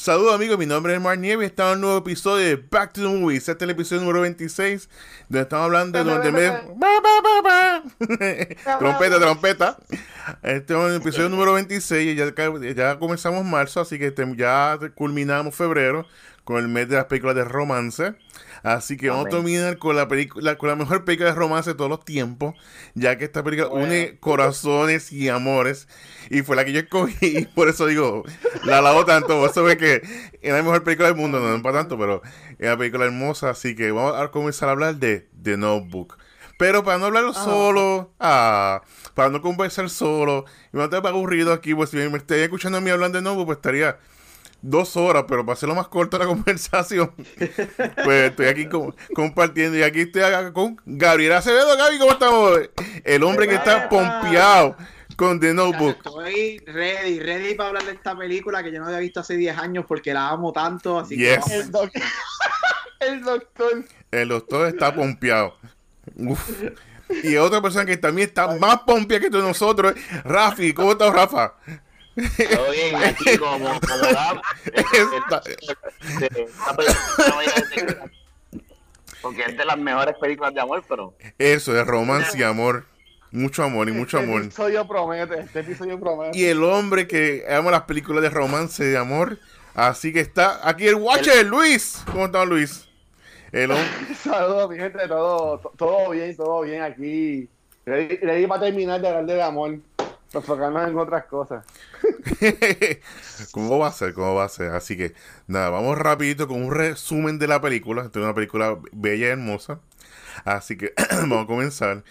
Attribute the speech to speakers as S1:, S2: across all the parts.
S1: Saludos amigos, mi nombre es Mark Nieves, estamos en un nuevo episodio de Back to the Movies. Este es el episodio número 26, donde estamos hablando de donde me... trompeta, trompeta. Este es el episodio número 26 y ya, ya comenzamos marzo, así que ya culminamos febrero con el mes de las películas de romance. Así que vamos a terminar con la película, con la mejor película de romance de todos los tiempos, ya que esta película une corazones y amores. Y fue la que yo escogí, y por eso digo, la alabo tanto. Eso ve que es la mejor película del mundo, no es para tanto, pero es una película hermosa. Así que vamos a comenzar a hablar de The Notebook. Pero para no hablarlo ah. solo, ah, para no conversar solo, y no estar aburrido aquí, pues si me estoy escuchando a mí hablando de Notebook, pues estaría dos horas, pero para hacerlo más corto la conversación, pues estoy aquí compartiendo. Y aquí estoy con Gabriel Acevedo. Gaby, ¿cómo estamos? El hombre que está pompeado con The Notebook.
S2: Estoy ready, ready para hablar de esta película que yo no había visto hace 10 años porque la amo tanto. Así que
S1: el, doctor, el doctor. El doctor está pompeado. Y otra persona que también está más pompeada que todos nosotros, Rafi. ¿Cómo estás, Rafa? Todo bien, aquí como, como
S3: porque es de las mejores películas de amor, pero.
S1: Eso, de romance y amor. Mucho amor y mucho amor.
S4: Este episodio promete, este episodio promete.
S1: Y el hombre que ama las películas de romance y de amor. Así que está aquí el Watcher, Luis. ¿Cómo está Luis?
S4: El Saludos, mi gente, todo, todo bien, todo bien aquí. Le para terminar de hablar de amor enfocarnos en otras cosas.
S1: ¿Cómo va a ser? ¿Cómo va a ser? Así que, nada, vamos rapidito con un resumen de la película. Esta es una película bella y hermosa. Así que vamos a comenzar.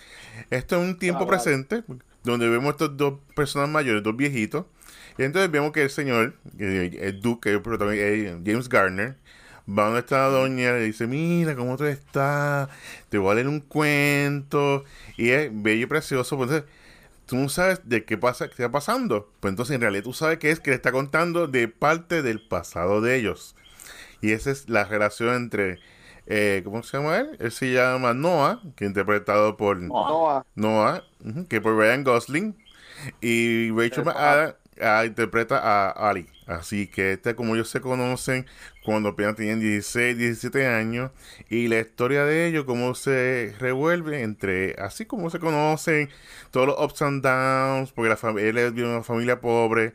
S1: Esto es un tiempo presente donde vemos estos dos personas mayores, dos viejitos. Y entonces vemos que el señor, el duque, el James Garner, va donde está la doña y dice, mira cómo tú estás, te voy a leer un cuento. Y es bello y precioso. Pues, tú no sabes de qué pasa, qué está pasando. Pues entonces en realidad tú sabes que es que le está contando de parte del pasado de ellos. Y esa es la relación entre, eh, ¿cómo se llama él? Él se llama Noah, que interpretado por Noah, Noah que por Ryan Gosling. Y Rachel McAdams ah, interpreta a Ali. Así que este, como ellos se conocen cuando apenas tenían 16, 17 años, y la historia de ellos, cómo se revuelve entre, así como se conocen, todos los ups and downs, porque la él es de una familia pobre,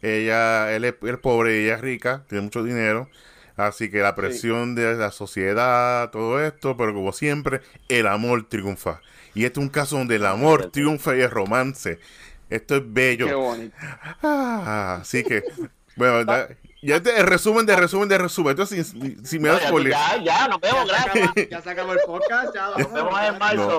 S1: ella, él es, pobre, ella es rica, tiene mucho dinero, así que la presión de la sociedad, todo esto, pero como siempre, el amor triunfa. Y este es un caso donde el amor triunfa y el romance. Esto es bello. Qué bonito. Ah, así que bueno, ya, el resumen de resumen de resumen. Entonces, si, si me das
S3: no, Ya, ya, nos vemos, gracias.
S2: Ya sacamos el podcast, ya nos vemos en marzo.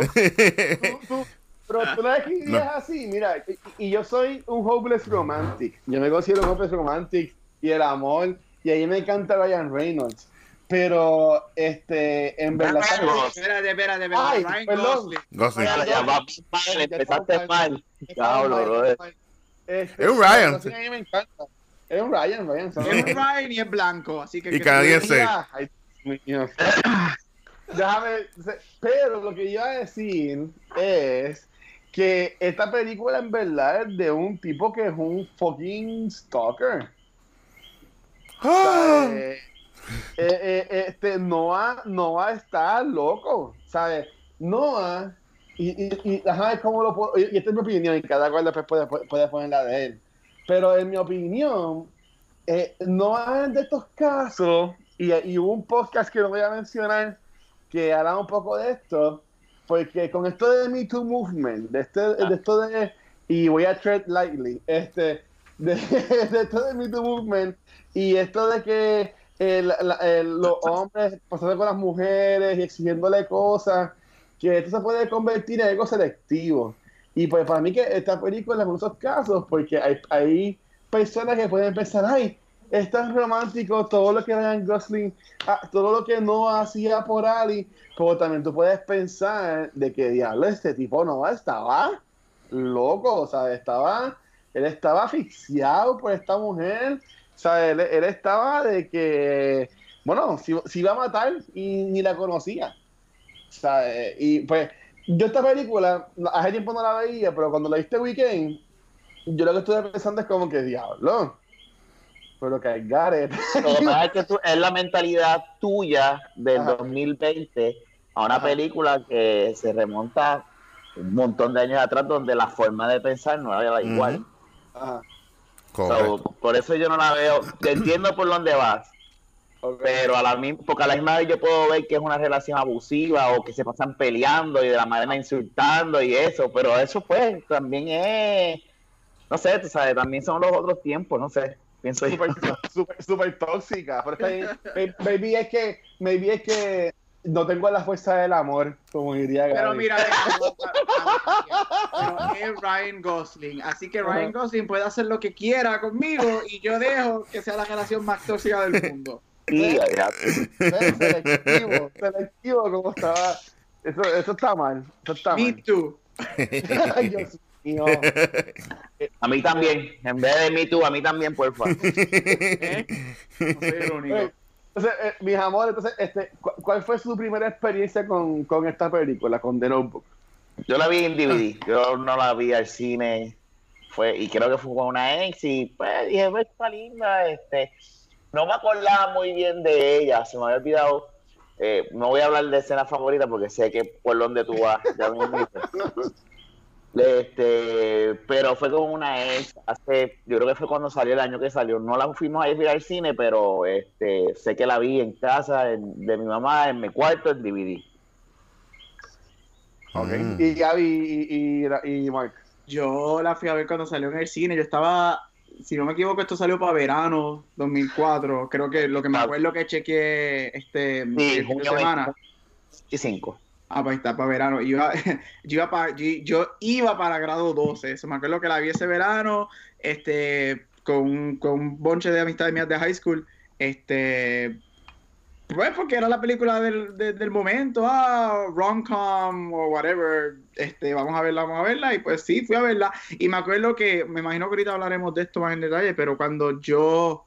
S4: pero tú no es que es así, mira, y, yo soy un hopeless romantic. Yo me considero un hopeless romantic y el amor, y ahí me encanta Ryan Reynolds. Pero, este, en verdad.
S2: Espérate, espérate, espérate. Ay, Ryan
S3: Gosling. Gosling. Ya, ya, va mal, empezaste mal. Diablo,
S4: Es un Ryan. A mí me encanta. Es un Ryan, Ryan.
S2: Es un Ryan y es blanco, así que...
S1: Y canadiense.
S4: Déjame... Pero lo que iba a decir es que esta película en verdad es de un tipo que es un fucking stalker. ¡Ah! Eh, eh, eh, este Noah, Noah está loco, ¿sabes? Noah, y, y, y, ¿cómo lo puedo? Y, esta es mi opinión, y cada cual después puede, puede poner la de él. Pero en mi opinión, eh, no hay de estos casos, y, hubo un podcast que no voy a mencionar que habla un poco de esto, porque con esto de Me Too Movement, de, este, de ah. esto de, y voy a tread lightly, este, de, esto de Me Too Movement, y esto de que los hombres pasando con las mujeres y exigiéndole cosas, que esto se puede convertir en algo selectivo. Y pues para mí que esta película en muchos casos, porque hay, hay personas que pueden pensar, ay, es tan romántico todo lo que Ryan Gosling, ah, todo lo que no hacía por Ali, pero también tú puedes pensar de que diablo, este tipo no estaba loco, o sea, estaba, él estaba asfixiado por esta mujer, o él, estaba de que, bueno, si, si, iba a matar y ni la conocía. O sea, y pues yo esta película, hace tiempo no la veía, pero cuando la viste Weekend, yo lo que estuve pensando es como que, diablo, pero que hay Gareth.
S3: Lo que pasa es que tú- es la mentalidad tuya del
S4: Ajá.
S3: 2020 a una
S4: Ajá.
S3: película que se remonta un montón de años atrás donde la forma de pensar no era igual.
S4: Ajá.
S1: Correcto.
S3: So, por eso yo no la veo. Te entiendo por dónde vas, pero a la misma, porque a la misma vez yo puedo ver que es una relación abusiva o que se pasan peleando y de la manera insultando y eso, pero eso pues también es, no sé, tú sabes, también son los otros tiempos, no sé, pienso yo.
S4: Súper súper- súper tóxica. Pero está bien. May- maybe es que, maybe es que no tengo la fuerza del amor, como diría Gaby.
S2: Pero mira, es Ryan Gosling, así que Ryan. Gosling puede hacer lo que quiera conmigo y yo dejo que sea la relación más tóxica del mundo.
S3: Ya.
S4: Ve, selectivo, selectivo como estaba. Eso, eso está mal. Eso está
S2: Me
S4: mal.
S2: too.
S4: Ay, Dios mío.
S3: A mí también, en vez de mí tú, a mí también, por favor.
S2: ¿eh? No soy el único.
S4: Oye, Entonces, eh, mis amores, entonces, este, cu- ¿cuál fue su primera experiencia con, con esta película, con The Notebook?
S3: Yo la vi en DVD, yo no la vi al cine, fue y creo que fue con una ex y pues dije, pues está linda, este, no me acordaba muy bien de ella, se me había olvidado, eh, no voy a hablar de escena favorita porque sé que por donde tú vas, ya me. Este, pero fue con una ex hace, yo creo que fue cuando salió el año que salió. No la fuimos a ir al cine, pero este, sé que la vi en casa en- de mi mamá, en mi cuarto, en DVD.
S1: Mm.
S4: Y Gaby y, y, y Mark.
S2: Yo la fui a ver cuando salió en el cine. Yo estaba, si no me equivoco, esto salió para verano 2004. Creo que lo que me
S3: Ah.
S2: acuerdo que chequeé este
S3: Sí,
S2: el fin de semana.
S3: 25.
S2: Ah, pues está para verano. Iba, yo, iba para, yo, yo iba para grado 12. Eso me acuerdo que la vi ese verano, este, con, con un bonche de amistades mías de high school. Este, pues porque era la película del, de- del momento, ah, rom-com o whatever. Este, vamos a verla, vamos a verla. Y pues sí, fui a verla. Y me acuerdo que, me imagino que ahorita hablaremos de esto más en detalle, pero cuando yo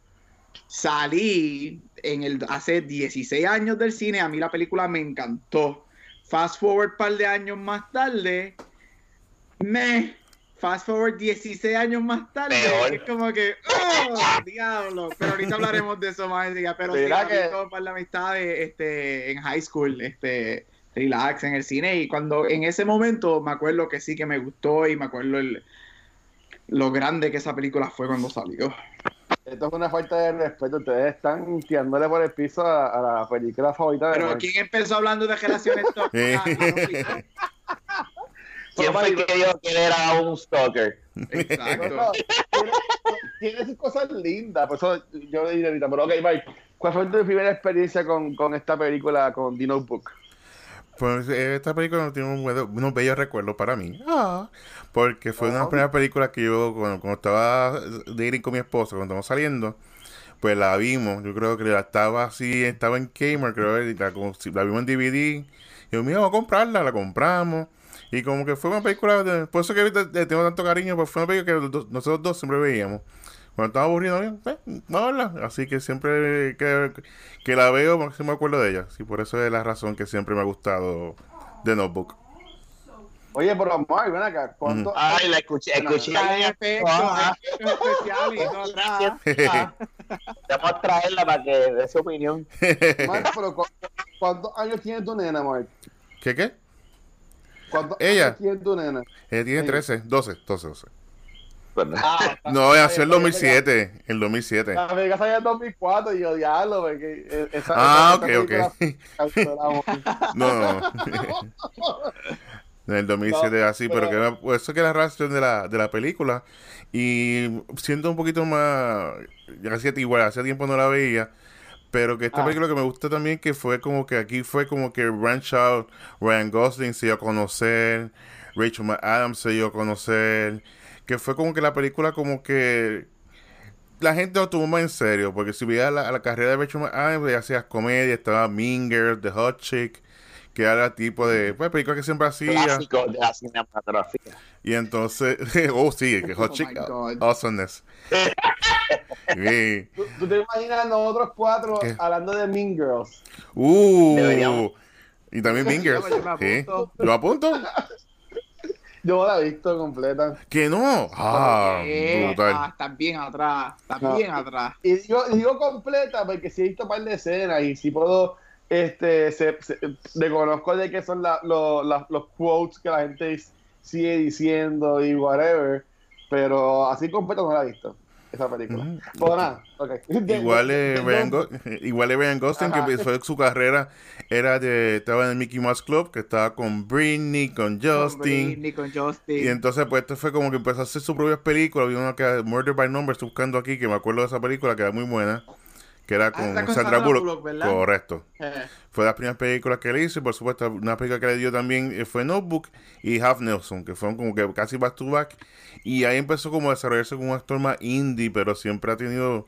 S2: salí en el hace 16 años del cine, a mí la película me encantó. Fast forward un par de años más tarde, me fast forward 16 años más tarde,
S3: Peor.
S2: es como que, ¡oh, diablo! Pero ahorita hablaremos de eso más en día. Pero sí, la
S4: que-
S2: con un par de este, en high school, este, relax en el cine. Y cuando en ese momento me acuerdo que sí que me gustó y me acuerdo el, lo grande que esa película fue cuando salió.
S4: Esto es una falta de respeto. Ustedes están tirándole por el piso a, a la película favorita de
S2: Pero
S4: Mark.
S2: ¿quién empezó hablando de relaciones tóxicas? Ah,
S3: ¿Quién fue que dijo que él era un stalker?
S2: Exacto.
S4: no, tiene, tiene sus cosas lindas, por eso yo dije ahorita, pero ok, Mike, ¿cuál fue tu primera experiencia con, con esta película, con The Notebook?
S1: Pues esta película tiene un unos bellos recuerdos para mí. Ah, porque fue una
S4: Ah.
S1: primera película que yo, cuando, cuando estaba dating con mi esposa, cuando estábamos saliendo, pues la vimos. Yo creo que la estaba así, estaba en Kmart, creo que la, vimos en DVD. Y yo, mira, vamos a comprarla, la compramos. Y como que fue una película, de- por eso que ahorita le tengo tanto cariño, pues fue una película que nosotros dos siempre veíamos. Cuando estaba aburrido, eh, vamos a verla. Así que siempre que, que la veo, sí me acuerdo de ella. Sí, por eso es la razón que siempre me ha gustado The Notebook.
S4: Oye, pero Mark, ven acá, ¿cuánto?
S3: Ay, la escuché, escuché. Vamos a traerla para que dé su opinión.
S4: Mark, pero ¿cu- ¿cuántos años tiene tu nena, Mark?
S1: ¿Qué qué?
S4: ¿Cuántos
S1: Ella.
S4: años tiene tu nena?
S1: Ella tiene
S4: Sí.
S1: 13, 12, 12, 12.
S4: Ah,
S1: No, nació en el 2007. En el 2007.
S4: La película salió en 2004 y yo diablo, porque eh, esa,
S1: Ah,
S4: esa-
S1: ok,
S4: esa
S1: ok. No, no, no. En el 2007
S4: No,
S1: así, pero,
S4: pero-
S1: que pues, eso que es la razón de la, de la película. Y siento un poquito más. Ya hacía, igual, hace tiempo no la veía. Pero que esta
S4: Ah.
S1: película que me gusta también, que fue como que aquí fue como que Ranch Out, Ryan Gosling se dio a conocer, Rachel McAdams se dio a conocer. Que fue como que la película como que la gente lo tomó más en serio, porque si veías la, la carrera de Rachel McAdams, hacías comedia, estaba Mean Girls, The Hot Chick, que era el tipo de pues, película que siempre hacía.
S3: Clásico de la cinematografía.
S1: Y entonces, oh sí, que Hot
S2: Oh
S1: Chick, awesomeness. Sí.
S4: ¿Tú, tú te imaginas a nosotros cuatro
S1: ¿Qué?
S4: hablando de Mean Girls?
S1: Uh,
S3: Deberíamos.
S1: y también Mean Girls.
S2: Yo me
S1: Sí.
S2: apunto.
S1: ¿Lo apunto?
S4: Yo no la he visto completa.
S1: Que no. Ah, brutal.
S2: ah, estás bien atrás, estás
S4: No.
S2: bien atrás.
S4: Y digo, digo completa porque sí he visto un par de escenas y sí puedo, este, se, se- reconozco de que son la- lo- la- los quotes que la gente sigue diciendo y whatever, pero así completa no la he visto, esa película.
S1: Ujú.
S4: Pues nada.
S1: Igual eh, Ryan Go- igual eh, Ryan Gosling, que empezó su carrera, era de, estaba en el Mickey Mouse Club, que estaba con Britney, con
S2: Con
S1: Justin.
S2: Britney, con Justin.
S1: Y entonces, pues, esto fue como que empezó a hacer sus propias películas. Había una que Murder by Numbers, buscando aquí, que me acuerdo de esa película, que era muy buena. Que era con,
S2: Ah, con
S1: Sandra Bullock.
S2: Bullock, ¿verdad?
S1: Correcto.
S2: Eh,
S1: Fue de las primeras películas que le hizo. Y por supuesto, una película que le dio también eh, fue Notebook y Half Nelson, que fueron como que casi back to back. Y ahí empezó como a desarrollarse como un actor más indie, pero siempre ha tenido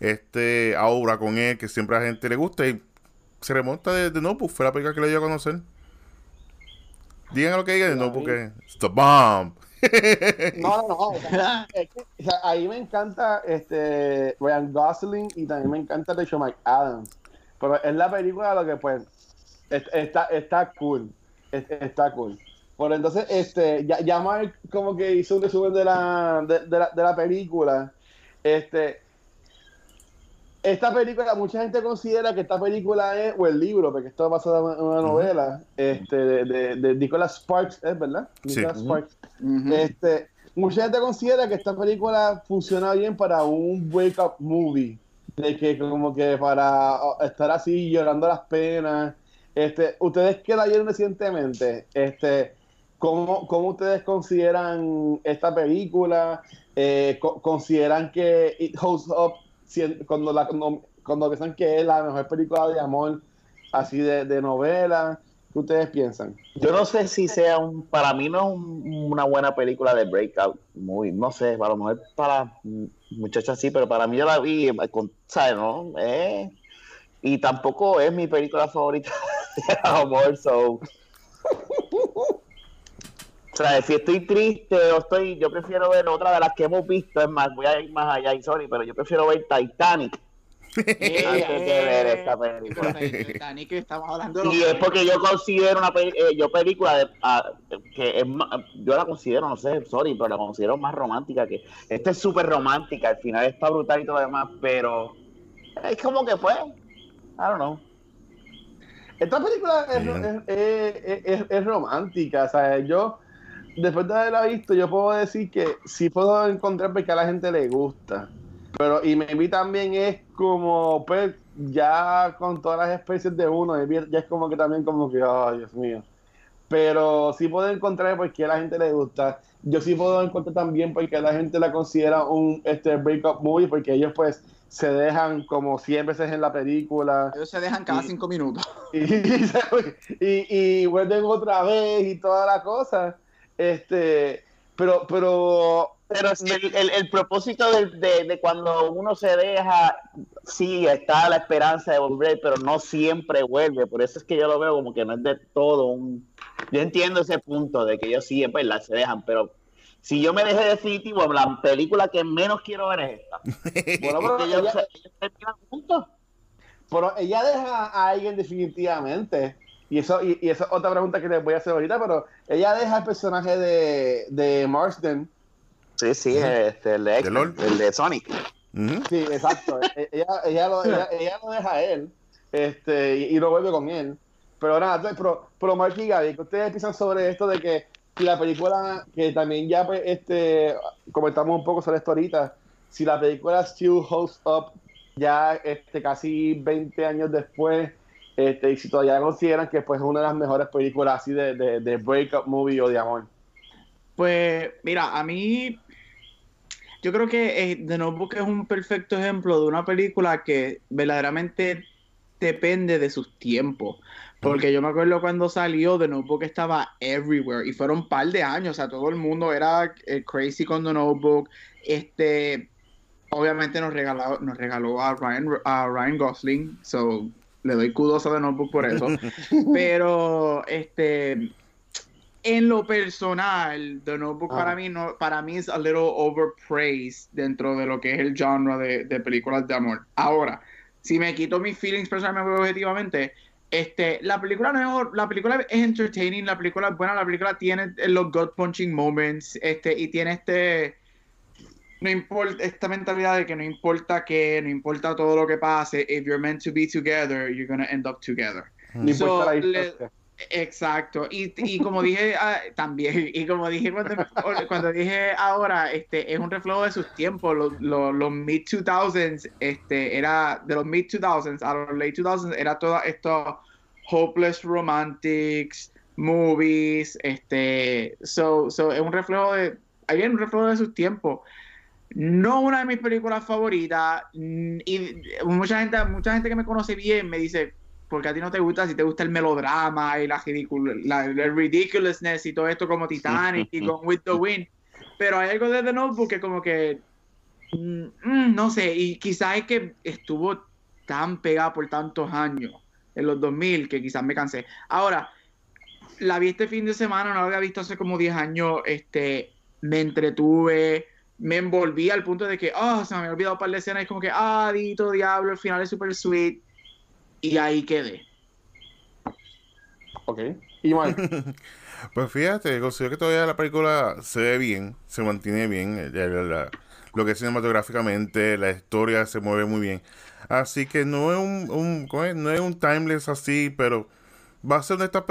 S1: este aura con él, que siempre a la gente le gusta. Y se remonta de, de Notebook, fue la película que le dio a conocer. Digan lo que digan de Notebook, es the bomb.
S4: No, no, no. o sea, es que, o sea, ahí me encanta este Ryan Gosling y también me encanta Rachel McAdams. Pero es la película lo que pues es- está, está cool. es- Está cool. Por entonces, este, ya, ya Mark como que hizo un resumen de la, de, de la, de la película. Este, esta película, mucha gente considera que esta película es, o el libro, porque esto va basado en una novela, este, de, de, de Nicholas Sparks, ¿es verdad?
S1: Sí.
S3: Ujú.
S4: Sparks. Este, mucha gente considera que esta película funciona bien para un wake-up movie. De que como que para oh, estar así llorando las penas. Este, ustedes que la vieron recientemente, este, ¿cómo, cómo ustedes consideran esta película? Eh, co- ¿Consideran que It Holds Up cuando, la, cuando, cuando piensan que es la mejor película de amor así de, de novela? ¿Qué ustedes piensan?
S3: Yo no sé si sea un, para mí no es un- una buena película de breakout, muy, no sé, a lo mejor para muchachos así, pero para mí yo la vi, con, ¿sabes? No? Eh, y tampoco es mi película favorita de amor, so. O sea, si estoy triste o estoy, yo prefiero ver otra de las que hemos visto, es más, voy a ir más allá y sorry, pero yo prefiero ver Titanic antes de ver esta película.
S2: pero Titanic, estamos hablando de
S3: Y es porque yo considero una eh, yo película de, ah, que es ma- yo la considero, no sé, sorry, pero la considero más romántica que esta es súper romántica, al final está brutal y todo lo demás, pero es como que fue, I don't know.
S4: Esta película es,
S1: Bien.
S4: es, es- es- es romántica, o sea, yo, después de haberla visto, yo puedo decir que sí puedo encontrar porque a la gente le gusta, pero y me vi también es como, pues, ya con todas las especies de uno, maybe ya es como que también como que, ay, Dios mío, pero sí puedo encontrar porque a la gente le gusta, yo sí puedo encontrar también porque a la gente la considera un este breakup movie, porque ellos pues se dejan como 100 veces en la película,
S2: Ellos se dejan cada
S4: Y-
S2: cinco minutos.
S4: y, y, y vuelven otra vez y toda la cosa. Este, pero, pero
S3: Pero si el, el, el propósito de, de, de cuando uno se deja, sí, está la esperanza de volver, pero no siempre vuelve, por eso es que yo lo veo como que no es de todo un... Yo entiendo ese punto de que ellos sí, es verdad, se dejan, pero si yo me dejé definitivo, la película que menos quiero ver es esta.
S4: bueno, pero
S3: Porque ellos,
S4: ella,
S3: se- ellos terminan juntos.
S4: pero ella deja a alguien definitivamente. Y eso, y, y eso es otra pregunta que les voy a hacer ahorita, pero ella deja el personaje de, de Marsden.
S3: Sí, sí, este, el de, el de Sonic.
S4: Sí, exacto. E- ella, ella, lo, ella, ella lo deja a él este, y, y lo vuelve con él. Pero nada, entonces, pero, pero Mark y Gaby, ¿qué ustedes piensan sobre esto de que si la película, que también ya pues, este, comentamos un poco sobre esto ahorita, si la película still holds up ya este, casi 20 años después, este, y si todavía consideran que pues, es una de las mejores películas así de, de, de breakup movie o de amor.
S2: Pues mira, a mí yo creo que eh, The Notebook es un perfecto ejemplo de una película que verdaderamente depende de sus tiempos. Porque yo me acuerdo cuando salió, The Notebook estaba everywhere y fueron un par de años, o sea, todo el mundo era eh, crazy con The Notebook. Este, obviamente nos regaló, nos regaló a Ryan, a Ryan Gosling, so le doy kudos a The Notebook por eso. Pero, este, en lo personal, The Notebook para mí no, para mí es a little overpraised dentro de lo que es el genre de, de películas de amor. Ahora, si me quito mis feelings personalmente objetivamente, Este, la película no es, la película es entertaining, la película es buena, la película tiene los gut punching moments, este, y tiene este no importa esta mentalidad de que no importa qué, no importa todo lo que pase, if you're meant to be together, you're gonna end up together.
S4: No
S2: So,
S4: importa la
S2: le-. Exacto, y, y como dije ah, también, y como dije cuando, cuando dije ahora, este es un reflejo de sus tiempos, los, los, los mid 2000s, este era de los mid 2000s a los late 2000s, era todo esto hopeless romantics, movies, este, so, so es un reflejo de, again, un reflejo de sus tiempos. No una de mis películas favoritas, mm, y mucha gente, mucha gente que me conoce bien me dice, porque a ti no te gusta, si te gusta el melodrama y la la, el ridiculousness y todo esto como Titanic y con With the Wind. Pero hay algo de The Notebook que como que, mm, mm, no sé, y quizás es que estuvo tan pegada por tantos años en los 2000 que quizás me cansé. Ahora, la vi este fin de semana, no la había visto hace como 10 años, este, me entretuve, me envolví al punto de que, oh, se me había olvidado un par de escenas, y como que, ah, dito, diablo, el final es super sweet, y ahí quedé.
S4: Ok. Y Mark,
S1: Pues fíjate, considero que todavía la película se ve bien, se mantiene bien, eh, la- la- lo que es cinematográficamente, la historia se mueve muy bien. Así que no es un, un- ¿cómo es? no es un timeless así, pero va a ser una de estas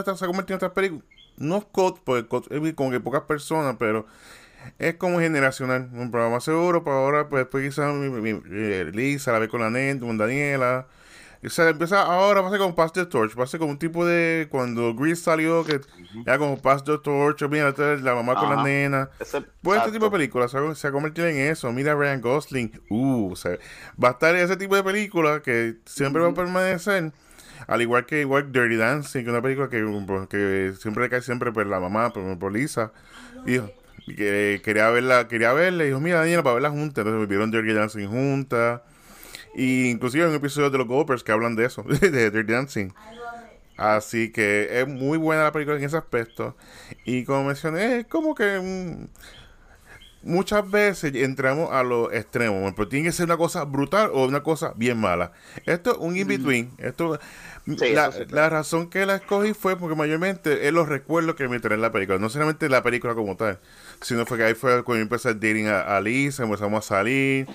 S1: estas- se ha convertido en estas películas, no es cult, porque es como que pocas personas, pero es como generacional, un programa seguro, para ahora pues después quizás mi- mi- mi- eh, Lisa la ve con la nena, con Daniela, o sea, empieza ahora, va a ser como Pass the Torch, va a ser como un tipo de cuando Grease salió, que era como Pass the Torch, mira, la mamá con la nena.
S3: Ese-
S1: Pues este tipo de películas se ha, se ha convertido en eso. Mira a Ryan Gosling. Uh, o sea, va a estar ese tipo de película que siempre va a permanecer. Al igual que igual Dirty Dancing, que es una película que, que siempre cae siempre por la mamá, por, por Lisa. Que quería verla, quería verla, y dijo, mira Daniela, para verla juntas. Entonces vieron Dirty Dancing juntas. Y inclusive hay un episodio de los Gophers que hablan de eso, de Dirty Dancing. Así que es muy buena la película en ese aspecto. Y como mencioné, es como que mm, muchas veces entramos a los extremos. Pero tiene que ser una cosa brutal o una cosa bien mala. Esto es un in-between. Esto,
S3: Sí,
S1: la,
S3: eso sí.
S1: la razón que la escogí fue porque mayormente es los recuerdos que me traen la película. No solamente la película como tal, sino fue que ahí fue cuando yo empecé a dating a, a Lisa, empezamos a salir.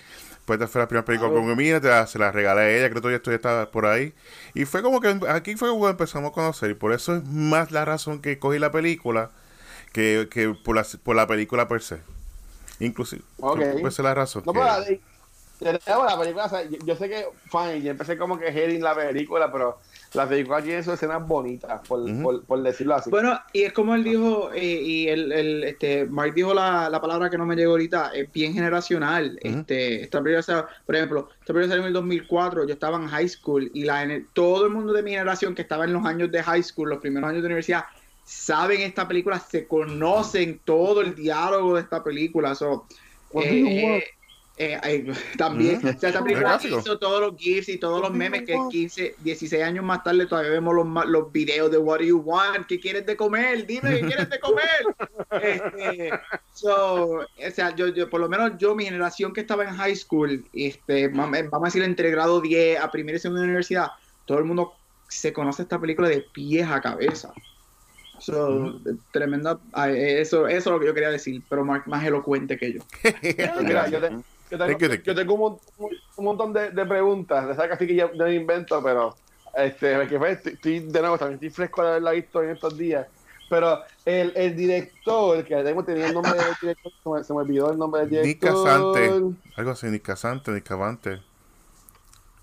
S1: Pues esta fue la primera película con te la- se la regalé a ella, creo que todavía estaba por ahí. Y fue como que aquí fue como empezamos a conocer. Y por eso es más la razón que cogí la película que, que por, la, por la película per se. Inclusive,
S4: Ok.
S1: pues esa es la razón.
S4: no,
S1: que-
S4: pero la, tenemos la película, o sea, yo, yo sé que, fine, yo empecé como que hating la película, pero la película tiene sus escenas bonitas, por, por, por decirlo así.
S2: Bueno, y es como él dijo, eh, y el, el, este, Mark dijo la, la palabra que no me llegó ahorita, es bien generacional. Este, esta película, sa- por ejemplo, esta película salió en el 2004, yo estaba en high school, y la, gener- todo el mundo de mi generación que estaba en los años de high school, los primeros años de universidad, saben esta película, se conocen todo el diálogo de esta película. So, eh, eh, eh, eh, también, o sea, esta
S1: Es
S2: película hizo todos los GIFs y todos los memes que
S4: want?
S2: 15, 16 años más tarde todavía vemos los, los videos de What do you want, ¿qué quieres de comer? Dime, ¿qué quieres de comer? Este, so, o sea, yo, yo, por lo menos yo, mi generación que estaba en high school, este, vam- vamos a decir entre grado 10 a primera y segunda universidad, todo el mundo se conoce esta película de pies a cabeza. So, tremenda, ah, eso, eso es lo que yo quería decir, pero más, más elocuente que yo.
S4: Mira, yo, te- yo tengo,
S1: Thank you, thank you.
S4: yo tengo un, un montón de, de preguntas, de esas casi que yo, me invento, pero este, que pues, estoy, estoy- de nuevo, también estoy fresco de haberla visto en estos días. Pero el, el director, que tengo tenía el nombre del director, se me, se me olvidó el nombre del
S1: Nick
S4: director.
S1: Casante. Algo así, Nick Casante, Nick Cavante.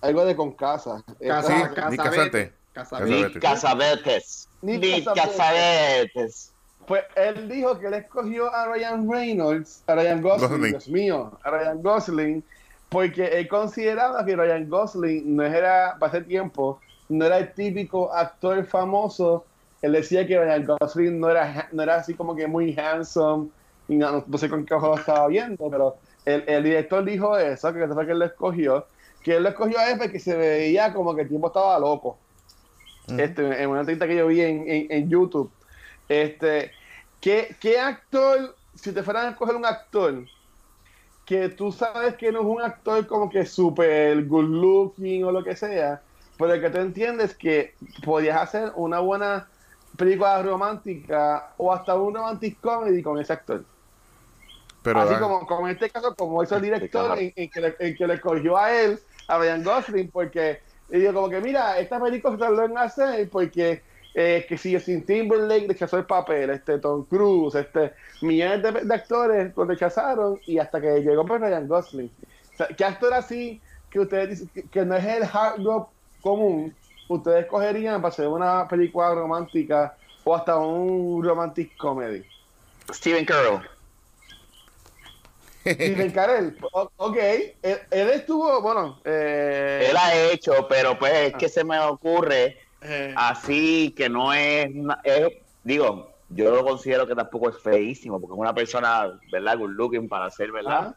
S4: Algo de con casa.
S2: Casa,
S1: Sí,
S2: Casabete.
S1: Casante.
S2: Casabete.
S3: Nick Casabetes.
S4: Nick
S3: Nick. Casabetes.
S4: Pues él dijo que él escogió a Ryan Reynolds, a Ryan Gosling,
S1: Gosling.
S4: Dios mío, a Ryan Gosling, porque él consideraba que Ryan Gosling no era, para ese tiempo, no era el típico actor famoso. Él decía que Ryan Gosling no era, no era así como que muy handsome, y no, no sé con qué ojos lo estaba viendo, pero el, el director dijo eso, que fue que él lo escogió, que él lo escogió a él porque se veía como que el tiempo estaba loco Este, en una entrevista que yo vi en, en, en YouTube. Este, ¿qué, ¿Qué actor, si te fueran a escoger un actor, que tú sabes que no es un actor como que super good looking o lo que sea, pero el que tú entiendes que podías hacer una buena película romántica o hasta un romantic comedy con ese actor.
S1: Pero,
S4: Así como, como en este caso, como hizo el director en, en que le, en que le cogió a él, a Ryan Gosling, porque y digo como que mira, esta película se tardó en hacer porque eh, que si sin Timberlake rechazó el papel, este Tom Cruise, este millones de, actores lo rechazaron y hasta que llegó pues Ryan Gosling. O ¿qué actor así que ustedes dicen que, que no es el hard rock común, ustedes cogerían para hacer una película romántica o hasta un romantic comedy?
S3: Steven Carell.
S4: Steven Carell, ok, él, él estuvo, bueno, eh,
S3: Él ha hecho, pero pues es que se me ocurre
S2: Eh,
S3: así que no es, digo, yo lo considero que tampoco es feísimo, porque es una persona, ¿verdad? Good looking para ser, ¿verdad?
S4: ah,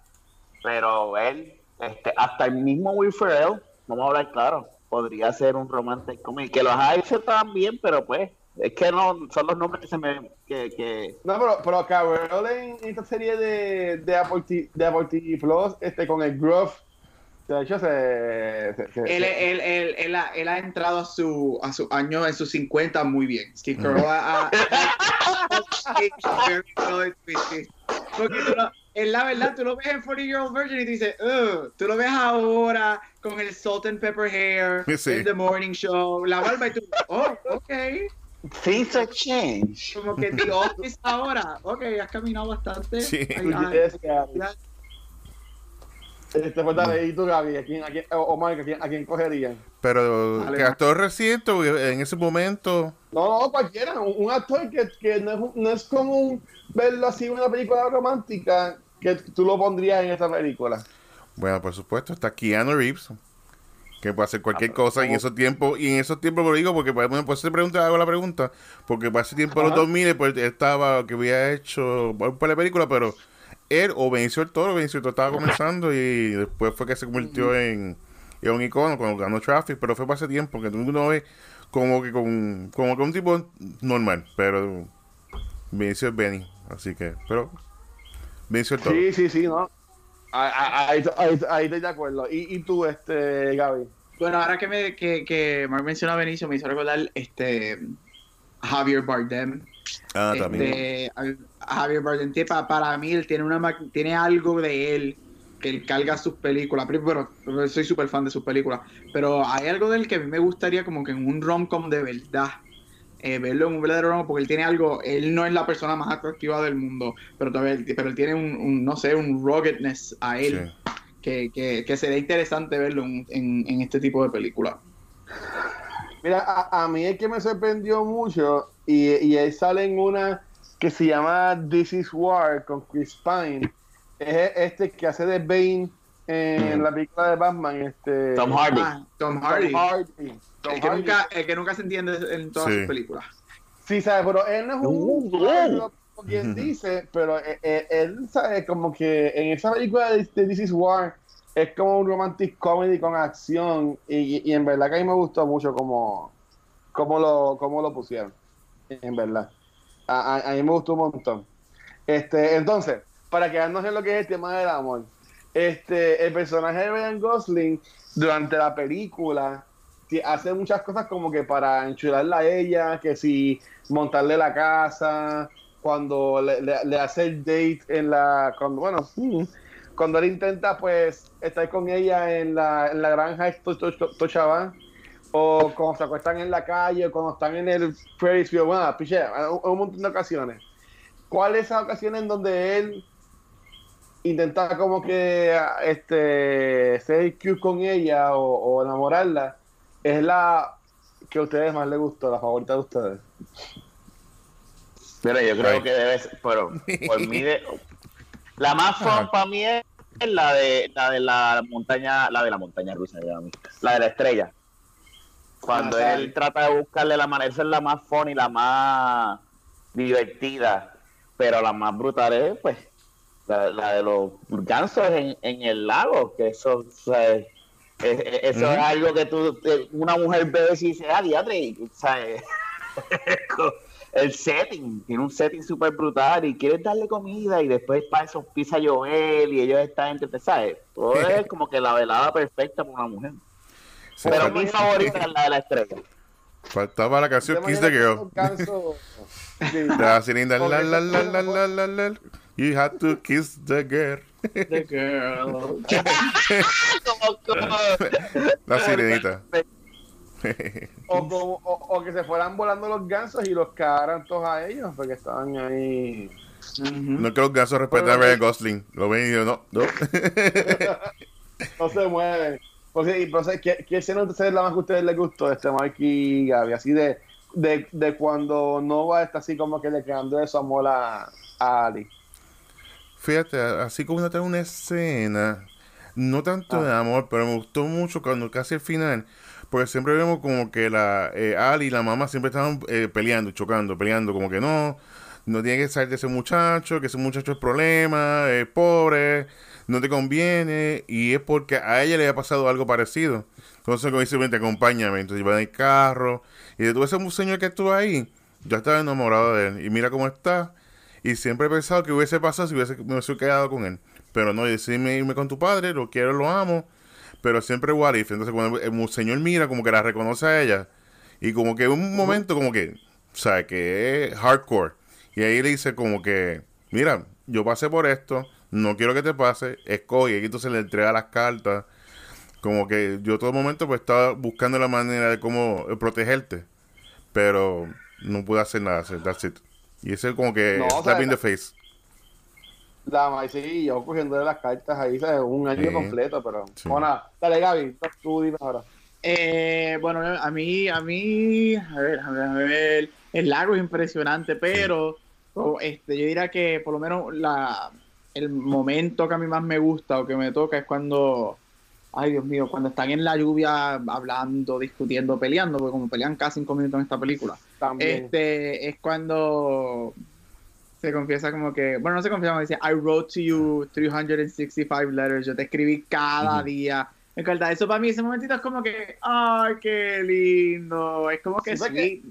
S3: Pero él, este, hasta el mismo Will Ferrell, vamos a hablar claro, podría ser un romantic comedy, que los ha hecho también, pero pues, es que no, son los nombres que se me, que, que
S4: No, pero, pero Carell en esta serie de, de, Apple, T- de Apple TV Plus, este, con el Gruff, de hecho, se. se- se-
S2: él, él, él, él ha, él ha entrado a su, a su año en sus 50 muy bien. Steve Carell ha- ha- Porque tú lo- en la verdad, tú lo ves en 40 Year Old Virgin y tú dices, "Ugh". tú lo ves ahora con el Salt and Pepper Hair,
S1: Sí.
S2: en The Morning Show, la barba y tú, oh, ok.
S3: Things have changed.
S2: Como que The Office ahora, ok, has caminado bastante.
S1: Sí.
S2: Ay, ay,
S4: Yes, Gaby.
S2: ya-
S4: Este, pues dale, y tú, Gaby, ¿a quién, a quién, o Mike, ¿a quién, a quién cogerían?
S1: pero
S2: va.
S1: actor reciente porque en ese momento.
S4: No, no, cualquiera, un, un actor que, que no, es, un- no es común verlo así en una película romántica, que tú lo pondrías en esta película.
S1: Bueno, por supuesto, está Keanu Reeves. Que puede hacer cualquier
S4: Ah,
S1: cosa y en esos tiempos, y en esos tiempos lo digo porque bueno, pues se pregunta, hago la pregunta, porque para ese tiempo,
S4: Ajá.
S1: los 2000, pues estaba, que había hecho un par de películas, pero él o Benicio del Toro, Benicio del Toro estaba comenzando y después fue que se convirtió en, en un icono cuando ganó Traffic, pero fue para ese tiempo que tú no ves como que con, como que un tipo normal, pero Benicio es Benny, así que, pero Benicio del Toro.
S4: Sí, sí, sí, ¿no? Ahí, ahí, ahí- ahí estoy de acuerdo. ¿Y, y tú, este, Gaby?
S2: Bueno, ahora que, me, que, que Mark menciona a Benicio, me hizo recordar este, Javier Bardem.
S1: Ah, también.
S2: Este, Javier Bardem tiene- pa- para mí él tiene una ma- tiene algo de él que él carga sus películas pero pero soy súper fan de sus películas pero hay algo de él que a mí me gustaría como que en un rom-com de verdad eh, verlo en un verdadero rom porque él tiene algo él no es la persona más atractiva del mundo pero todavía pero él tiene un, un, no sé un ruggedness a él
S1: Sí.
S2: que, que, que sería interesante verlo en, en, en este tipo de películas
S4: Mira, a, a mí el que me sorprendió mucho, y, y él sale en una que se llama This is War con Chris Pine, es este que hace de Bane en
S3: Mm.
S4: la película de Batman, este
S3: Tom Hardy.
S2: Ah, Tom
S4: Tom
S2: Hardy,
S4: Hardy. Tom
S2: el, que
S4: Hardy.
S2: nunca, el que nunca se entiende en todas
S1: Sí.
S2: sus películas
S4: Sí, sabe, pero él no es un
S3: Uh,
S4: como quien dice, pero él, él- él sabe como que en esa película de, de This is War es como un romantic comedy con acción y, y en verdad que a mí me gustó mucho como, como, lo, como lo pusieron, en verdad. A, a- a mí me gustó un montón. Este, entonces, para quedarnos en lo que es el tema del amor, este, el personaje de Ryan Gosling durante la película hace muchas cosas como que para enchularla a ella, que si montarle la casa, cuando le, le- le hace el date en la, cuando, bueno, mm, cuando él intenta pues estar con ella en la, en la granja de To- To- To- Tochabán, o cuando se acuestan en la calle, o cuando están en el Ferris Field, bueno, piche, un, un montón de ocasiones. ¿Cuál es esa ocasión en donde él intenta como que este ser cute con ella o, o enamorarla? Es la que a ustedes más les gustó, la favorita de ustedes.
S3: Pero yo creo que debe ser, pero por mí de, la más fun para mí es la de la de la montaña, la de la montaña rusa, la de la estrella. Cuando
S2: Ah,
S3: él trata de buscarle la manera, esa es la más fun y la más divertida, pero la más brutal es pues la, la de los gansos en, en el lago, que eso, o sea, es- es- es- eso es algo que tú, una mujer ve y dice, ah, diatre, ¿sabes? el setting, tiene un setting súper brutal y quieres darle comida y después para eso empieza a llover y ellos están entre, ¿sabes? Todo es como que la velada perfecta para una mujer.
S1: Sí,
S3: Pero mi favorita es la de la estrella.
S1: faltaba la canción Kiss the Girl.
S4: Sí.
S1: La sirenita. La, la, la, la, la, la, la. You had to kiss the girl.
S2: The girl.
S3: Como- como-
S1: La sirenita.
S4: O, como- o- o que se fueran volando los gansos y los cagaran todos a ellos, porque estaban ahí.
S2: Ujú.
S1: No que los gansos respetan a Ryan Gosling. Lo ven y yo no. no.
S4: No se mueven. Porque, ¿sabes ¿qué, qué escena de ustedes es la más que a ustedes les gustó? Este Mikey y Gaby, así de, de, de cuando Nova está así como que le quedando de su amor a, a Ali.
S1: Fíjate, así como una, una escena, no tanto de amor, pero me gustó mucho cuando casi al final, porque siempre vemos como que la eh, Ali y la mamá siempre estaban eh, peleando, chocando, peleando, como que no, no tiene que salir de ese muchacho, que ese muchacho es problema, es pobre, no te conviene, y es porque a ella le había pasado algo parecido. Entonces, como dice, vente, acompáñame, entonces en el carro, y de todo ese señor que estuvo ahí, yo estaba enamorado de él, y mira cómo está, y siempre he pensado que hubiese pasado si hubiese, me hubiese quedado con él. Pero no, decidí irme con tu padre, lo quiero, lo amo. Pero siempre what if. Entonces cuando el, el señor mira, como que la reconoce a ella. Y como que un momento como que, o sea, que es hardcore. Y ahí le dice como que, mira, yo pasé por esto, no quiero que te pase, escoge. Y entonces le entrega las cartas. Como que yo todo momento pues estaba buscando la manera de cómo eh, protegerte. Pero no pude hacer nada, that's it. Y ese como que
S4: No, o
S1: slap
S4: sea,
S1: in the face.
S4: La maíz y yo cogiendo las cartas ahí, ¿sabes? Un año
S1: Sí.
S4: completo, pero.
S1: Sí.
S4: Bueno, nada. dale, Gaby, tú dime ahora.
S2: Eh, bueno, a mí, a mí, a ver, a ver, a ver, el lago es impresionante, pero este, yo diría que por lo menos la, el momento que a mí más me gusta o que me toca es cuando, ay Dios mío, cuando están en la lluvia hablando, discutiendo, peleando, porque como pelean casi cinco minutos en esta película,
S4: También.
S2: este es cuando se confiesa como que, bueno, no se confiesa, como dice, I wrote to you 365 letters, yo te escribí cada día. Me encanta, eso para mí, ese momentito es como que, ay, qué lindo, es como que
S4: Sí,
S2: sweet.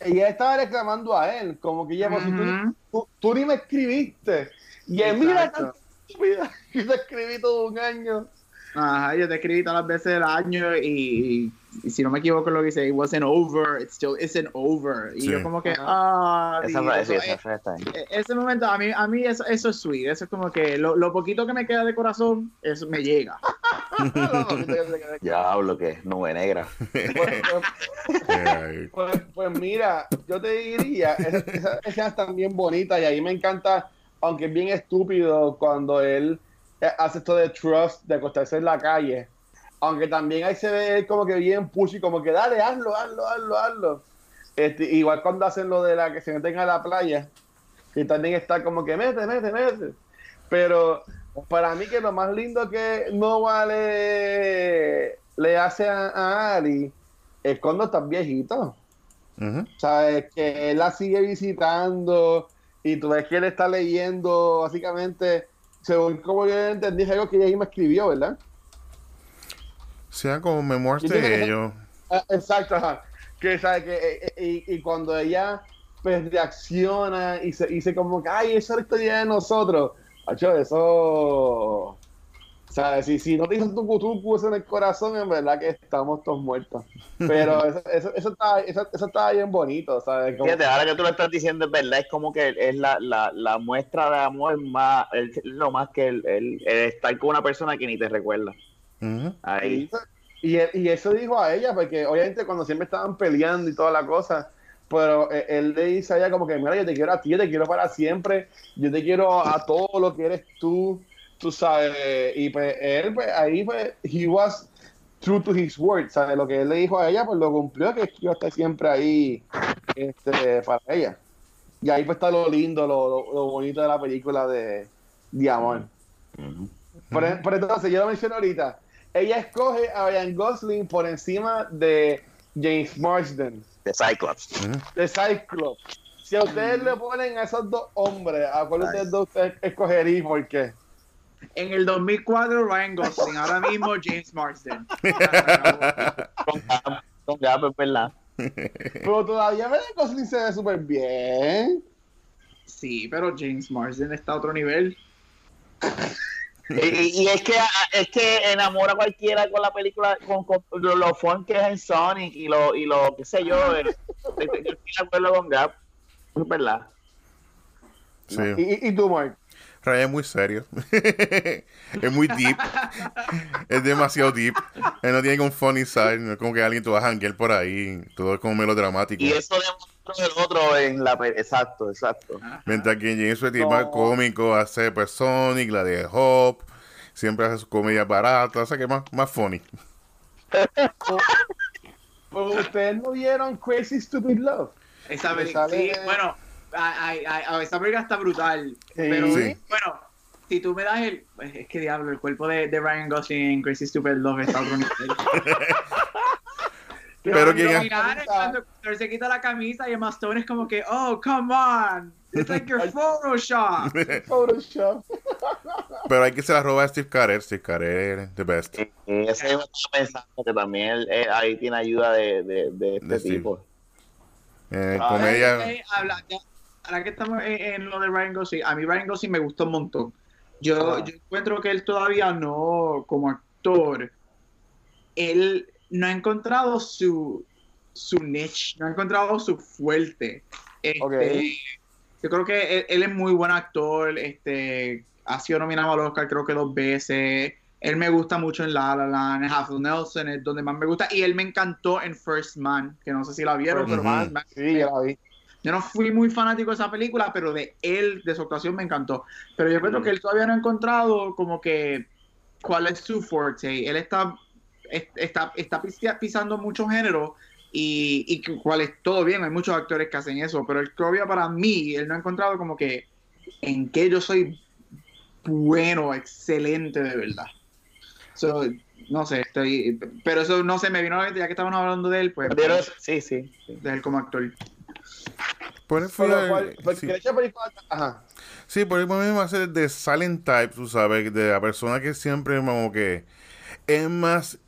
S4: Ella estaba reclamando a él, como que ella, pues, si tú,
S2: Ujú.
S4: tú, tú ni me escribiste. Y él, mira, tan estúpida, que te escribí todo un año.
S2: Ajá, yo te escribí todas las veces del año y, y si no me equivoco lo que dice, it wasn't over, it still isn't over. Y
S1: Sí.
S2: yo como que, ah,
S3: frase,
S2: eso
S3: esa
S2: es-
S3: frase está bien.
S2: E- ese momento, a mí, a mí eso, eso es sweet. Eso es como que lo, lo poquito que me queda de corazón, eso me llega.
S3: Diablo, que nube negra.
S4: Pues, pues,
S1: Eh,
S4: pues, pues mira, yo te diría, esas escenas están bien bonitas y ahí me encanta, aunque es bien estúpido cuando él eh, hace esto de trust, de acostarse en la calle. Aunque también ahí se ve él como que bien pushy, como que dale, hazlo, hazlo, hazlo, hazlo. Este, igual cuando hacen lo de la que se meten a la playa, y también está como que mete, mete, mete. Pero para mí que lo más lindo que Nova le, le hace a, a Ali es cuando están viejitos.
S1: ujú.
S4: ¿Sabes? Que él la sigue visitando y tú ves que él está leyendo, básicamente, según como yo entendí, es algo que ella misma escribió, ¿verdad?
S1: Sean como memoirs
S4: Yo entiendo
S1: de ellos.
S4: Ah, exacto, ajá. Que, ¿sabes? Que, eh, eh, y, y cuando ella pues reacciona y se dice como que, ay, esa es la historia de nosotros. Hacho, eso... ¿Sabes? Si, si no te dicen tu cutucu en el corazón, en verdad que estamos todos muertos. Pero eso, eso, eso, está, eso, eso está bien bonito, ¿sabes? Como-
S3: Fíjate, ahora que tú lo estás diciendo, es verdad, es como que es la, la, la muestra de amor más, es lo más que el, el- el estar con una persona que ni te recuerda. Ahí.
S4: Y, y eso dijo a ella, porque obviamente cuando siempre estaban peleando y toda la cosa, pero eh, él le dice a ella como que, mira, yo te quiero a ti, yo te quiero para siempre, yo te quiero a todo lo que eres tú, tú sabes, y pues él, pues ahí, pues, he was true to his word, ¿sabes? Lo que él le dijo a ella, pues lo cumplió, que iba a estar siempre ahí este, para ella. Y ahí pues está lo lindo, lo, lo- lo bonito de la película de, de amor.
S3: Ujú.
S4: Por, por entonces, yo lo mencioné ahorita. Ella escoge a Ryan Gosling por encima de James Marsden,
S3: De Cyclops.
S4: De Cyclops. Si a ustedes le ponen a esos dos hombres, ¿a cuál de ustedes dos ustedes escogerían y por qué?
S2: En el 2004, Ryan Gosling. Ahora mismo, James Marsden.
S3: Con Gap, con Gap, es verdad.
S4: Pero todavía Ryan Gosling se ve súper bien.
S2: Sí, pero James Marsden está a otro nivel.
S3: Y, y es que es que enamora a cualquiera con la película, con, con lo, lo fun que es en Sonic y lo, y lo qué sé yo. eh, Yo estoy de acuerdo con Gap. Es verdad.
S1: Sí.
S4: ¿Y, y tú, Mark?
S1: Ray es muy serio. es muy deep. es demasiado deep. Él no tiene un funny side. No es como que alguien te va a janguear por ahí. Todo es como melodramático.
S3: Y eso demostró el otro en la Exacto, exacto.
S1: Mientras que James es tipo
S4: No.
S1: cómico, hace pues Sonic, la de Hop. Siempre hace sus comedias baratas. O sea que más, más funny.
S4: Ustedes no vieron Crazy Stupid Love.
S2: Esa sí, bueno, a, a- a- esa película está brutal. Pero
S1: Sí.
S2: bueno, si tú me das el. pues, Es que diablo, el cuerpo de, de Ryan Gosling en Crazy Stupid Love está otro nivel.
S1: Pero es-
S2: mirar, cuando, él se quita la camisa y Emma Stone es como que, oh, come on. It's like your Photoshop.
S4: Photoshop.
S1: Pero hay que se la roba a Steve Carell. Steve Carell, the best.
S3: Y- y ese estaba pensando que también él, ahí tiene ayuda de, de, de este
S1: De
S3: tipo.
S1: Eh,
S3: Ah,
S1: comedia.
S2: Eh, habla- ya- ahora que estamos en, en lo de Ryan Gosling, a mí Ryan Gosling me gustó un montón. Yo,
S4: Ah.
S2: yo encuentro que él todavía no, como actor, él no ha encontrado su, su niche, no ha encontrado su fuerte. Este,
S4: Ok.
S2: Yo creo que él, él es muy buen actor, este, ha sido nominado al Oscar creo que dos veces. Él me gusta mucho en La La Land, en Half Nelson es donde más me gusta. Y él me encantó en First Man, que no sé si la vieron,
S4: First
S2: pero
S1: Man,
S4: Sí, la vi.
S2: Yo no fui muy fanático de esa película, pero de él, de su actuación, me encantó. Pero yo creo que él todavía no ha encontrado como que cuál es su forte. Él está, es- está, está pisa- pisando muchos géneros y, cuál es todo bien. Hay muchos actores que hacen eso, pero él todavía para mí, él no ha encontrado como que en qué yo soy bueno, excelente de verdad. So, no sé, estoy, pero eso no sé, me vino a la mente ya que estábamos hablando de él, pues,
S3: Pero sí, sí. sí.
S2: de él como actor.
S1: Por eso
S4: Pero, ¿cuál- porque
S1: sí.
S4: Ajá.
S1: Sí, por eso mismo hace de silent type, tú sabes, de la persona que siempre como que es más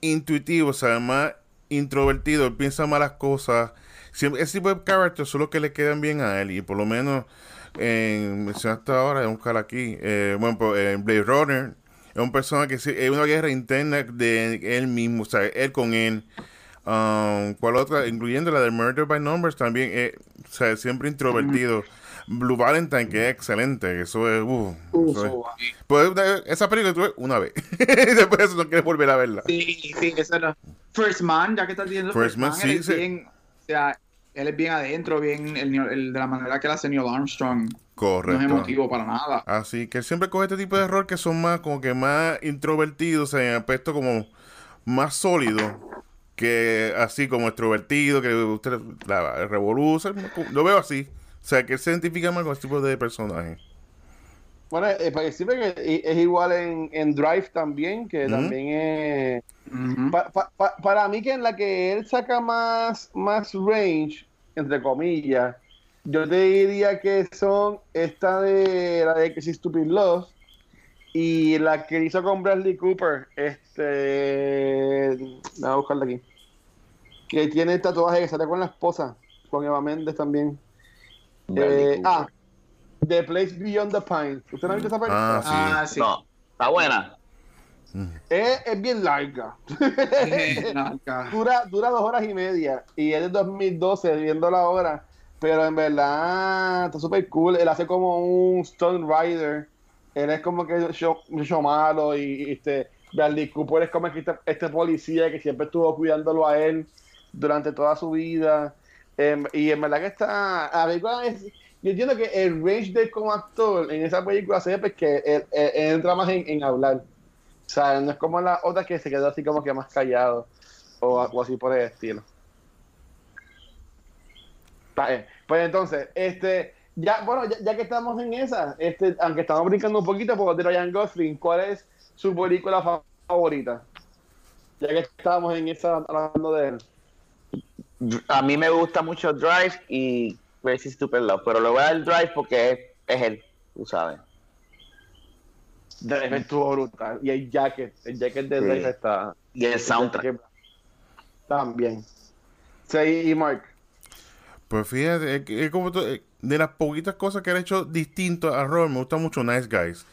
S1: intuitivo, o sea, más introvertido, él piensa más las cosas. Siempre, ese tipo de characters son los que le quedan bien a él, y por lo menos en mencionaste ahora, vamos a buscar aquí, eh, bueno, pues, en Blade Runner, es un persona que es una guerra interna de él mismo, o sea, él con él. Um, ¿Cuál otra? Incluyendo la de Murder by Numbers también, eh, o sea, siempre introvertido. Blue Valentine, que es excelente, eso es, uh, eso es- pues, esa película tuve una vez, y después de eso no quieres volver a verla.
S2: Sí, sí, eso no. First Man, ya que estás diciendo
S1: First Man, sí,
S2: él es
S1: sí.
S2: bien, o sea, él es bien adentro, bien el, el de la manera que lo hace Neil Armstrong. No es
S1: Correcto.
S2: emotivo para nada.
S1: Así que siempre coge este tipo de error que son más, como que más introvertidos, en aspecto como más sólido, que así como extrovertido, que usted la revoluciona, lo veo así. O sea, que él se identifica más con este tipo de personaje.
S4: Bueno, eh, para decirme que es igual en, en Drive también, que también es... Pa- pa- pa- para mí que en la que él saca más, más range, entre comillas, yo te diría que son esta de la de Crazy Stupid Love y la que hizo con Bradley Cooper, este, voy a buscarla aquí, que tiene el tatuaje que sale con la esposa, con Eva Méndez también.
S3: Bradley
S4: Eh,
S3: Cooper.
S4: ah, The Place Beyond the Pines. ¿Usted no ha visto esa película?
S1: Ah, sí.
S2: Ah, sí.
S3: No, está buena.
S4: Es, es bien larga. Dura, dura dos horas y media y es de 2012 viendo la hora pero en verdad está súper cool él hace como un Stone Rider él es como que show malo y, este Bradley Cooper es como este, este policía que siempre estuvo cuidándolo a él durante toda su vida Em, y en verdad que está es- yo entiendo que el range de como actor en esa película se ve pues, que él, entra más en, hablar o sea, no es como la otra que se quedó así como que más callado o, o así por el estilo. Bien. Pues entonces, este, ya, bueno, ya, ya que estamos en esa, este, aunque estamos brincando un poquito por de Ryan Gosling, ¿cuál es su película fa- favorita? Ya que estábamos en esa hablando de él.
S3: A mí me gusta mucho Drive y Crazy Stupid Love, pero le voy a dar Drive porque es, es él, tú sabes.
S4: Drive estuvo brutal. Y el jacket, el jacket de
S3: Sí.
S4: Drive está
S3: Y el soundtrack.
S4: también. Sí, y Mark.
S1: Pues fíjate, es, es como eh, de las poquitas cosas que han hecho distinto a Robert, me gusta mucho Nice Guys.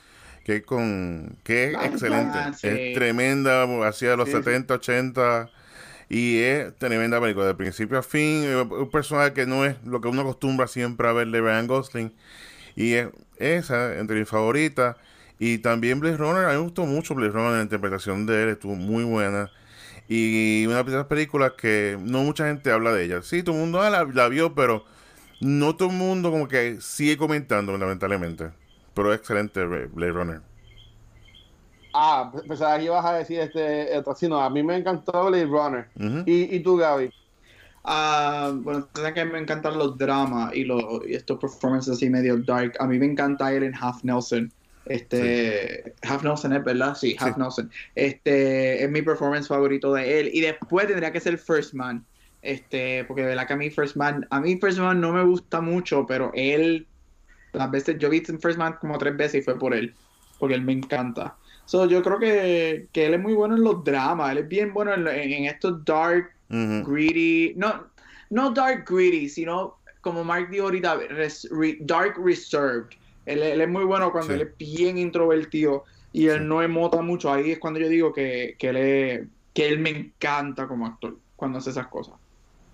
S1: que es con que es excelente.
S2: sí.
S1: Es tremenda, hacía los
S4: Sí, sí.
S1: 70, 80 y es tremenda película de principio a fin, eh, un personaje que no es lo que uno acostumbra siempre a ver de Ryan Gosling y es esa entre mis favoritas y también Blade Runner, a mí me gustó mucho Blade Runner, la interpretación de él estuvo muy buena. Y una de esas películas que no mucha gente habla de ella. Sí, todo el mundo ah, la, la vio, pero no todo el mundo como que sigue comentando, lamentablemente. Pero es excelente Blade Runner.
S4: Ah, pensaba que ibas a decir este, otro. Sí, no, a mí me encantó Blade Runner. ¿Y, y tú, Gaby?
S2: Ah, bueno, sabes que me encantan los dramas y, los, y estos performances así medio dark. A mí me encanta él en Half Nelson. Este, Half Nelson es verdad, sí, Half
S1: Sí.
S2: Este es mi performance favorito de él. Y después tendría que ser First Man. Este, porque de verdad que a mí First Man, a mí First Man no me gusta mucho, pero él, las veces, yo vi First Man como tres veces y fue por él, porque él me encanta. So, yo creo que, que él es muy bueno en los dramas, él es bien bueno en, en estos dark
S1: Ujú.
S2: greedy, no, no dark greedy, sino como Mark dijo ahorita, res- re- dark reserved. Él, él es muy bueno cuando
S1: Sí.
S2: él es bien introvertido y él
S1: Sí.
S2: no emota mucho. Ahí es cuando yo digo que, que, él, es- que él me encanta como actor cuando hace esas cosas.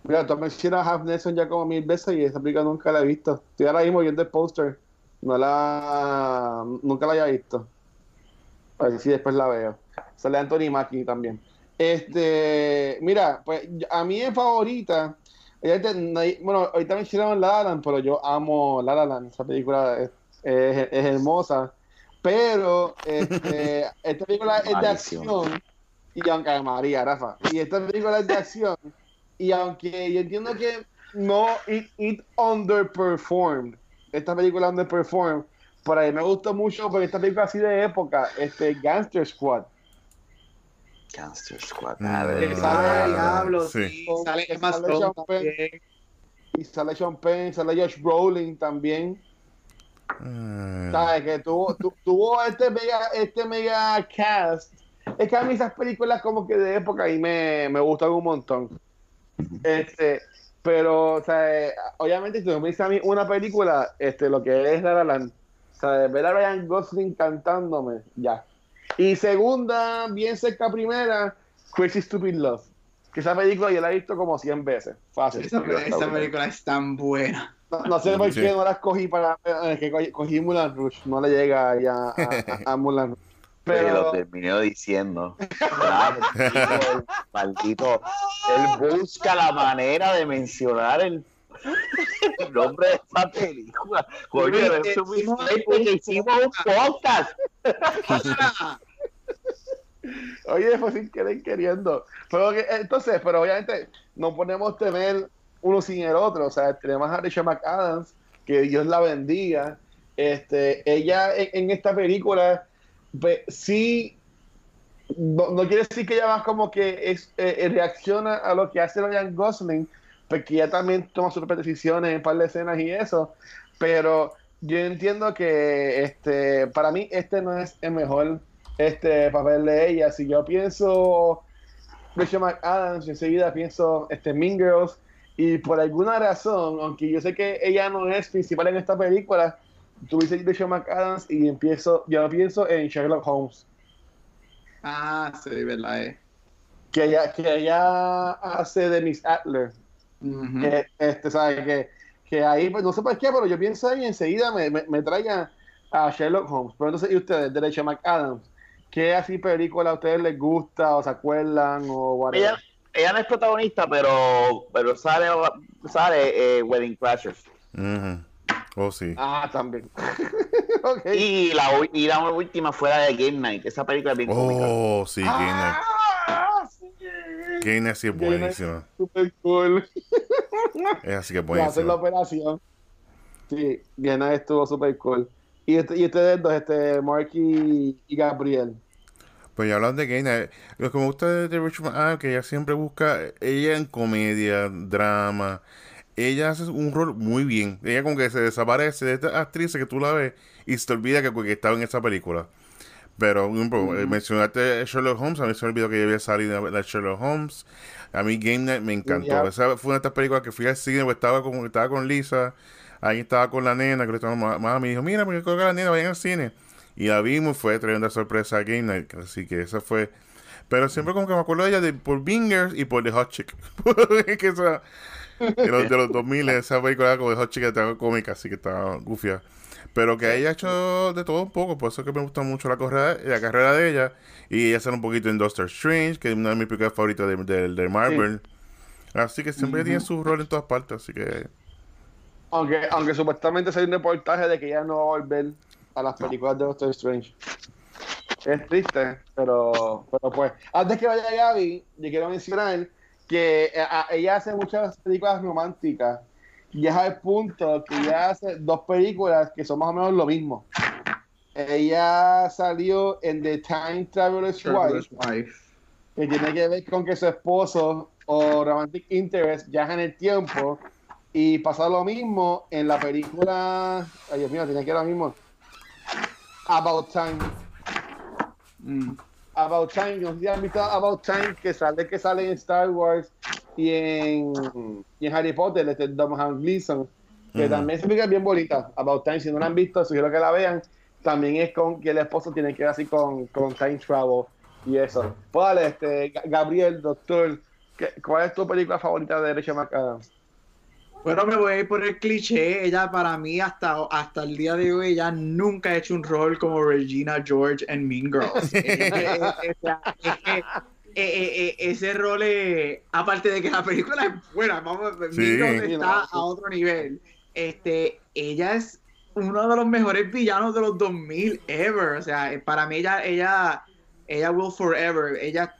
S4: Mira, tú mencionas a Half Nelson ya como mil veces y esa película nunca la he visto. Estoy ahora mismo viendo el póster. No la... Nunca la había visto. A ver si después la veo. Sale Anthony Mackie también. Este, mira, pues a mí es favorita. Bueno, ahorita mencionaron La La Land, pero yo amo La La Land. Esa película es, hermosa. Pero este, esta película es de acción. Y aunque María, Rafa. Y esta película es de acción. Y aunque yo entiendo que no, it, it underperformed. Esta película underperformed. Pero a mí me gustó mucho porque esta película así de época, este Gangster Squad.
S3: Gangster Squad.
S1: Mm.
S3: a ver,
S2: Que
S4: sale- Ah,
S2: Diablo,
S1: sí.
S2: sí, sale Emma
S4: Sale
S2: Stone
S4: Sean Penn.
S2: también.
S4: Y sale Sean Penn, sale Josh Brolin también.
S1: Ah,
S4: ¿Sabes? Que tuvo, tu- tuvo este mega, este mega cast. Es que a mí esas películas como que de época y me, me gustan un montón. Este, pero, o eh, obviamente si tú me dices a mí una película, este, lo que es La La Land, o ver a Ryan Gosling cantándome, ya. Y segunda, bien cerca primera, Crazy Stupid Love. Que esa película yo la he visto como 100 veces. Fácil.
S2: Esa, esa película es tan buena.
S4: No, no sé por
S1: Sí.
S4: qué no las cogí para. eh, que cogí, Mulan Rouge. No le llega ya a, a, a Mulan Rouge.
S3: Pero lo terminó diciendo. El maldito. Él busca la manera de mencionar el, el nombre de esta película. Coño, es
S2: un
S3: que hicimos un podcast.
S4: Oye, fue sin querer queriendo. Pero entonces, pero obviamente no podemos tener uno sin el otro. O sea, tenemos a Rachel McAdams, que Dios la bendiga. Este, ella en, esta película, sí, no, quiere decir que ella más como que es, eh, eh, reacciona a lo que hace Ryan Gosling, porque ella también toma sus decisiones en un par de escenas y eso. Pero yo entiendo que este, para mí este no es el mejor este papel de ella. Si yo pienso Rachel McAdams, enseguida pienso este, Mean Girls. Y por alguna razón, aunque yo sé que ella no es principal en esta película, tú dices Rachel McAdams y empiezo, yo pienso en Sherlock Holmes.
S2: Ah, sí, verdad. Eh.
S4: Que ella, que ella hace de Miss Adler. Que, este, ¿sabe? Que, que ahí, pues, no sé por qué, pero yo pienso ahí y enseguida me, me, me trae a, Sherlock Holmes. Pero entonces, ¿y ustedes, de Rachel McAdams? ¿Qué así película a ustedes les gusta o se acuerdan o whatever?
S3: Ella, ella no es protagonista, pero, pero sale, sale eh, Wedding Crashers.
S1: Oh, sí.
S4: Ah, también.
S3: Y la, y la última fue la de Game Night. Esa película es bien cómica.
S1: Oh, sí, Game Night.
S4: Ah, sí.
S1: Game Night sí es
S4: Game Night.
S1: buenísima.
S4: Super cool.
S1: Es así que es
S4: Para hacer la
S1: buenísima.
S4: operación. Sí, Diana estuvo super cool. Y, este- y ustedes dos, este, Mark y, y Gabriel.
S1: Pues ya hablando de Night, lo que me gusta de, de Rachel McAdams es que ella siempre busca, ella en comedia, drama, ella hace un rol muy bien. Ella como que se desaparece de esta actriz que tú la ves y se te olvida que, que estaba en esa película. Pero, eh, mencionaste Sherlock Holmes, a mí se me olvidó que ella había salido de Sherlock Holmes. A mí Game Night me encantó. Esa fue una de estas películas que fui al cine, pues estaba con, estaba con Lisa, ahí estaba con la nena, que le estaba, mamá me dijo, mira, porque creo que la nena vayan al cine. Y la vimos, fue tremenda sorpresa a Game Night. Así que esa fue. Pero siempre como que me acuerdo de ella de, por Bingers y por The Hot Chick. que esa, de, los, de los 2000, esa película como The Hot Chick estaba cómica, así que estaba gufia. Pero que ella ha hecho de todo un poco, por eso que me gusta mucho la carrera, la carrera de ella. Y ella sale un poquito en Doctor Strange, que es una de mis películas favoritas de, de, de Marvel. Así que siempre tiene su rol en todas partes, así que...
S4: Aunque, aunque supuestamente hay un reportaje de que ella no va a volver a las películas de Doctor Strange. Es triste, pero, pero pues. Antes que vaya Gaby, yo quiero mencionar que eh, a- ella hace muchas películas románticas y es al punto que ella hace dos películas que son más o menos lo mismo. Ella salió en The Time Traveler's
S2: Traveler's
S4: Wife,
S2: Wife.
S4: que tiene que ver con que su esposo o romantic interest viaja en el tiempo y pasa lo mismo en la película ay Dios mío tiene que ir lo mismo About Time
S2: Mm.
S4: About Time no sé si han visto About Time que sale que sale en Star Wars y en, y en Harry Potter este Domhnall Gleeson que
S1: Ujú.
S4: también se es bien bonita About Time si no la han visto sugiero que la vean también es con que el esposo tiene que ver así con, con time travel y eso pues dale, este, Ga- Gabriel, doctor ¿qué- ¿cuál es tu película favorita de Rachel McAdams?
S2: Bueno, me voy a ir por el cliché. Ella, para mí, hasta, hasta el día de hoy, ella nunca ha hecho un rol como Regina George en Mean Girls. Eh, eh, ese rol, es- aparte de que la película es buena, vamos, Mean
S1: Sí.
S2: Girls
S4: Sí,
S2: está
S4: no, sí.
S2: a otro nivel. Este, ella es uno de los mejores villanos de los 2000 ever. O sea, eh, para mí ella, ella, ella will forever. Ella,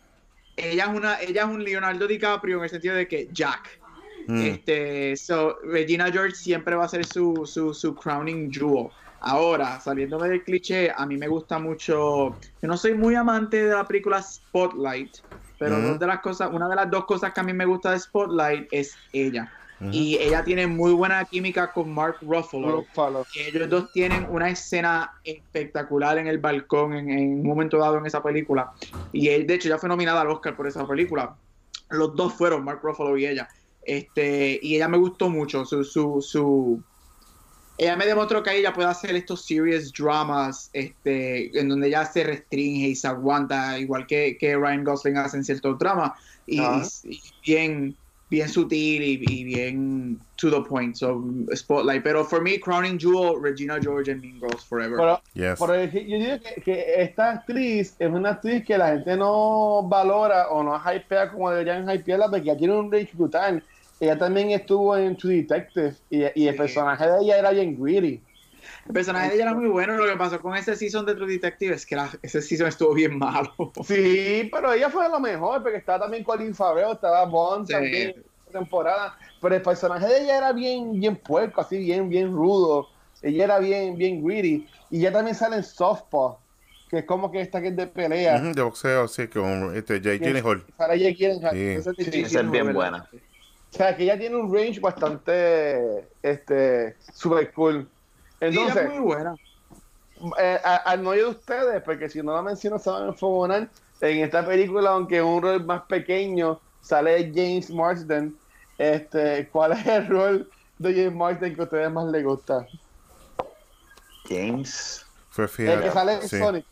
S2: ella es una, ella es un Leonardo DiCaprio en el sentido de que Jack.
S1: Mm.
S2: Este, so, Regina George siempre va a ser su, su, su crowning jewel. Ahora, saliéndome del cliché, a mí me gusta mucho. Yo no soy muy amante de la película Spotlight, pero dos de las cosas, una de las dos cosas que a mí me gusta de Spotlight es ella.
S1: Ujú.
S2: Y ella tiene muy buena química con Mark Ruffalo.
S4: Ruffalo.
S2: que ellos dos tienen una escena espectacular en el balcón en, en un momento dado en esa película. Y él, de hecho, ya fue nominada al Oscar por esa película. Los dos fueron, Mark Ruffalo y ella. Este, y ella me gustó mucho. Su, su, su... Ella me demostró que ella puede hacer estos serious dramas este, en donde ella se restringe y se aguanta, igual que, que Ryan Gosling hace en ciertos dramas. Y,
S4: Ajá.
S2: y bien, bien sutil y, y bien to the point. So, Spotlight. Pero for me, Crowning Jewel, Regina George and Mean Girls Forever.
S4: Pero,
S1: Yes.
S4: pero yo digo que, que esta actriz es una actriz que la gente no valora o no hypea como deberían hypearla porque ya tiene un range brutal. Ella también estuvo en True Detective y, y el
S2: Sí.
S4: personaje de ella era bien greedy.
S2: El personaje de ella era muy bueno. Lo que pasó con ese season de True Detective es que la- ese season estuvo bien malo.
S4: Sí, pero ella fue lo mejor porque estaba también Colin Farrell, estaba Bond
S2: Sí.
S4: también temporada. Pero el personaje de ella era bien, bien puerco, así bien, bien rudo. Ella era bien, bien greedy. Y ella también sale en Softball, que es como que esta que es de pelea.
S1: Ujú, de boxeo, sí, con este Jay Gyllenhaal.
S4: Sale Jake Gyllenhaal.
S1: Sí.
S4: Esa es de
S2: Sí,
S4: Jake
S3: Esa es bien buena.
S4: O sea, que ella tiene un range bastante este, super cool.
S2: Sí, ella
S4: Entonces,
S2: es muy buena.
S4: eh, a- al no de ustedes, porque si no la menciono se van a enfogonar, en esta película, aunque un rol más pequeño, sale James Marsden. Este, ¿Cuál es el rol de James Marsden que a ustedes más les gusta?
S3: James.
S1: Fue
S4: El que
S1: fiel.
S4: sale en
S1: Sí.
S4: Sonic.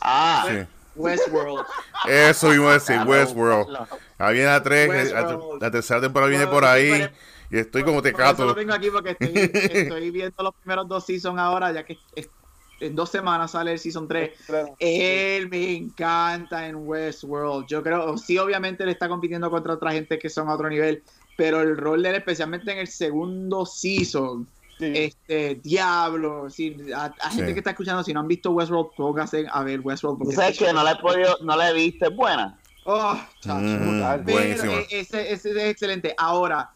S3: Ah,
S1: Sí.
S2: Westworld.
S1: Eso iba a decir, Westworld. Ahí viene la 3,
S2: Westworld.
S1: la, tercera temporada viene por ahí. Y estoy como
S2: Por eso
S1: tecato.
S2: lo tengo aquí porque estoy, estoy viendo los primeros dos seasons ahora, ya que en dos semanas sale el season 3. Él me encanta en Westworld. Yo creo, sí, obviamente él está compitiendo contra otra gente que son a otro nivel, pero el rol de él, especialmente en el segundo season,
S4: Sí.
S2: este, diablo, sí, a, a gente
S1: Sí.
S2: que está escuchando, si no han visto Westworld, pónganse a ver Westworld.
S3: ¿Tú
S2: Porque
S3: sabes que no la he podido, no la he visto? ¿Es buena?
S2: Oh, chacho.
S1: Mm,
S4: brutal.
S2: Pero
S1: buenísima.
S2: e- ese, ese es excelente. Ahora,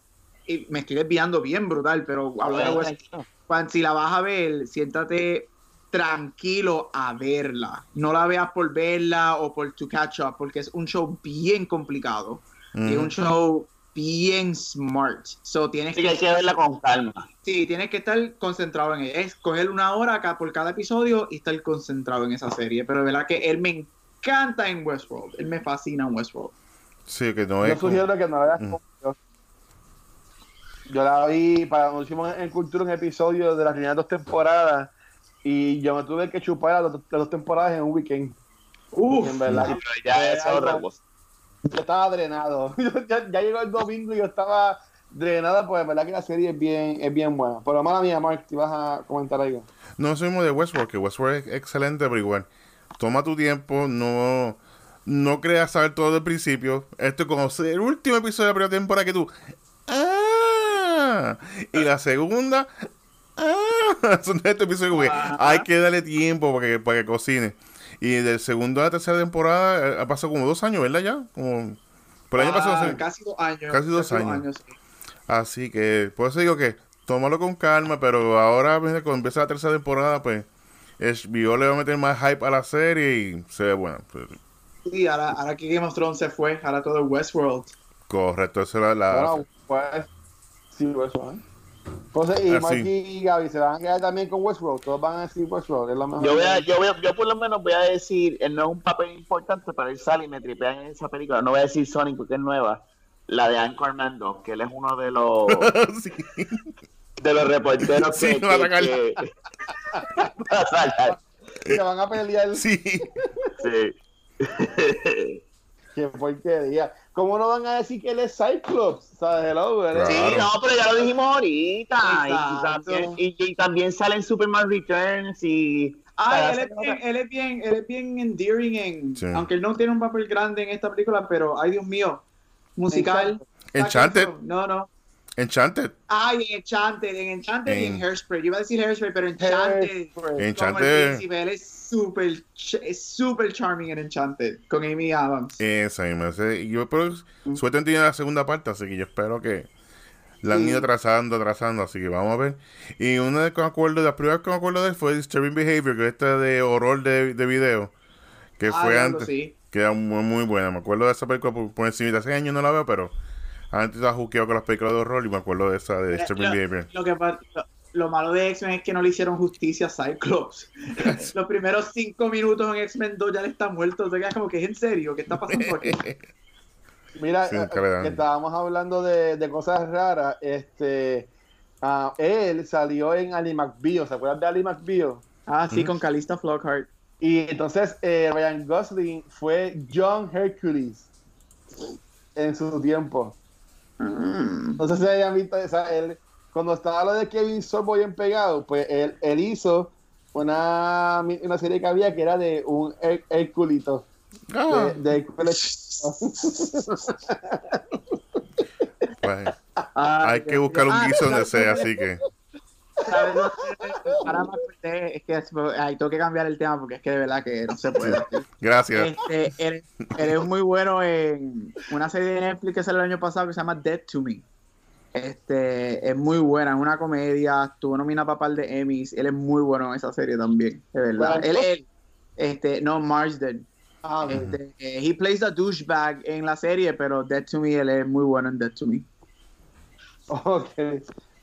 S2: y me estoy desviando bien brutal, pero hablando de Westworld, cuando, si la vas a ver, siéntate tranquilo a verla. No la veas por verla o por to catch up, porque es un show bien complicado. Y es un show bien smart. So tienes
S3: Así que hay que verla con calma.
S2: Sí, tienes que estar concentrado en ella. Es coger una hora acá por cada episodio y estar concentrado en esa serie. Pero de verdad que él me encanta en Westworld. Él me fascina en Westworld.
S1: Sí, que no
S4: Yo
S1: es. como-
S4: sugiero que no la veas
S1: Mm.
S4: yo. Yo la vi para nos hicimos en Cultura un episodio de las primeras dos temporadas y yo me tuve que chupar las dos, las dos temporadas en un weekend.
S2: Uf,
S4: en verdad.
S3: Sí, pero ya es otra cosa.
S4: Yo estaba drenado. ya, ya llegó el domingo y yo estaba drenado, pues en verdad que la serie es bien, es bien buena. Pero mala mía, Mark, te ibas a comentar algo.
S1: No somos de Westworld, que Westworld es excelente, pero igual. Toma tu tiempo, no, no creas saber todo del principio. Esto es como el último episodio de la primera temporada que tú. ¡Ah! Y la segunda. ¡Ah! Son estos episodios que hay que darle tiempo para que, para que cocine. Y del segundo a la tercera temporada eh, ha pasado como dos años, ¿verdad? Ya. Como, por el año
S2: ah,
S1: pasado. sí.
S2: casi dos años.
S1: Casi dos años.
S2: sí.
S1: Así que, por eso digo que tómalo con calma, pero ahora cuando empieza la tercera temporada, pues HBO le va a meter más hype a la serie y se ve buena. Pues,
S2: Sí, ahora, ahora que Game of Thrones se fue, ahora todo es Westworld.
S1: correcto, esa era la...
S4: Bueno, pues, sí, ¿eh? Entonces, y Mark
S1: sí.
S4: y Gaby se van a quedar también con Westworld. Todos van a decir Westworld, es lo mejor.
S3: Yo, voy a, yo, voy a- yo por lo menos voy a decir, él no es un papel importante, pero él sale y me tripean en esa película. No voy a decir Sonic porque es nueva. La de Anchorman 2, que él es uno de los
S1: Sí.
S3: de los reporteros
S1: Sí,
S3: que,
S1: a
S3: que-.
S4: Se van a pelear.
S1: Sí.
S3: Sí.
S4: Qué porquería. ¿Cómo no van a decir que él es Cyclops? ¿Sabes? Hello, es-
S3: Sí,
S1: Claro.
S3: no, pero ya lo dijimos ahorita. Y, también, y, y también sale en Superman Returns y... Para
S2: él es, bien, él es bien, él es bien endearing en,
S1: Sí.
S2: aunque él no tiene un papel grande en esta película, pero ay Dios mío, musical.
S1: Enchanted.
S2: No, no.
S1: Enchanted.
S2: Ay, en Enchanted, en Enchanted y en Hairspray. Yo iba a decir Hairspray, pero Enchanted.
S4: Hairspray.
S1: Enchanted.
S2: él es súper, es súper charming en Enchanted, con Amy Adams.
S1: Esa misma. yo pero suerte tiene la segunda parte, así que yo espero que la han
S2: Sí.
S1: ido atrasando, atrasando, así que vamos a ver. Y una de que me acuerdo, de las primeras que me acuerdo de él fue Disturbing Behavior, que es esta de horror de, de video, que
S2: Ah,
S1: fue antes.
S2: sí.
S1: Que era muy, muy buena. Me acuerdo de esa película por, por encima. Hace años no la veo, pero antes estaba juqueado con las películas de horror y me acuerdo de esa de
S2: Lo-
S1: Behavior.
S2: Lo, que, lo, lo malo de X-Men es que no le hicieron justicia a Cyclops. Los primeros cinco minutos en X-Men 2 ya le está muerto. Te quedas como que es en serio, ¿qué está pasando aquí?
S4: Mira,
S1: Sí,
S4: eh, que estábamos hablando de, de cosas raras. Este, ah, él salió en Ali McBeal. ¿Se acuerdan de Ali McBeal?
S2: Ah, sí,
S1: Mm.
S2: con Calista Flockhart.
S4: Y entonces eh, Ryan Gosling fue John Hercules en su tiempo.
S2: Mm.
S4: No sé si hayan visto esa, él, cuando estaba lo de Kevin Sorbo bien pegado, pues él, él hizo una, una serie que había que era de un Her- Herculito.
S1: Ah,
S4: De, de
S1: pues,
S2: Ah,
S1: hay que buscar un guiso donde
S2: ¿sabes
S1: sea, así que.
S2: ¿Sabes Ahora me acordé, es que ay, tengo que cambiar el tema porque es que de verdad que no se puede.
S1: Gracias.
S2: Este, él, él es muy bueno en una serie de Netflix que salió el año pasado que se llama Dead to Me. Este, es muy buena, es una comedia, estuvo nominada para par de Emmys, él es muy bueno en esa serie también, de verdad. Él, él, este, no, Marsden.
S4: Ah, ok.
S2: Este, eh, he plays a douchebag en la serie, pero Dead to Me, él es muy bueno en Dead to Me.
S4: ok,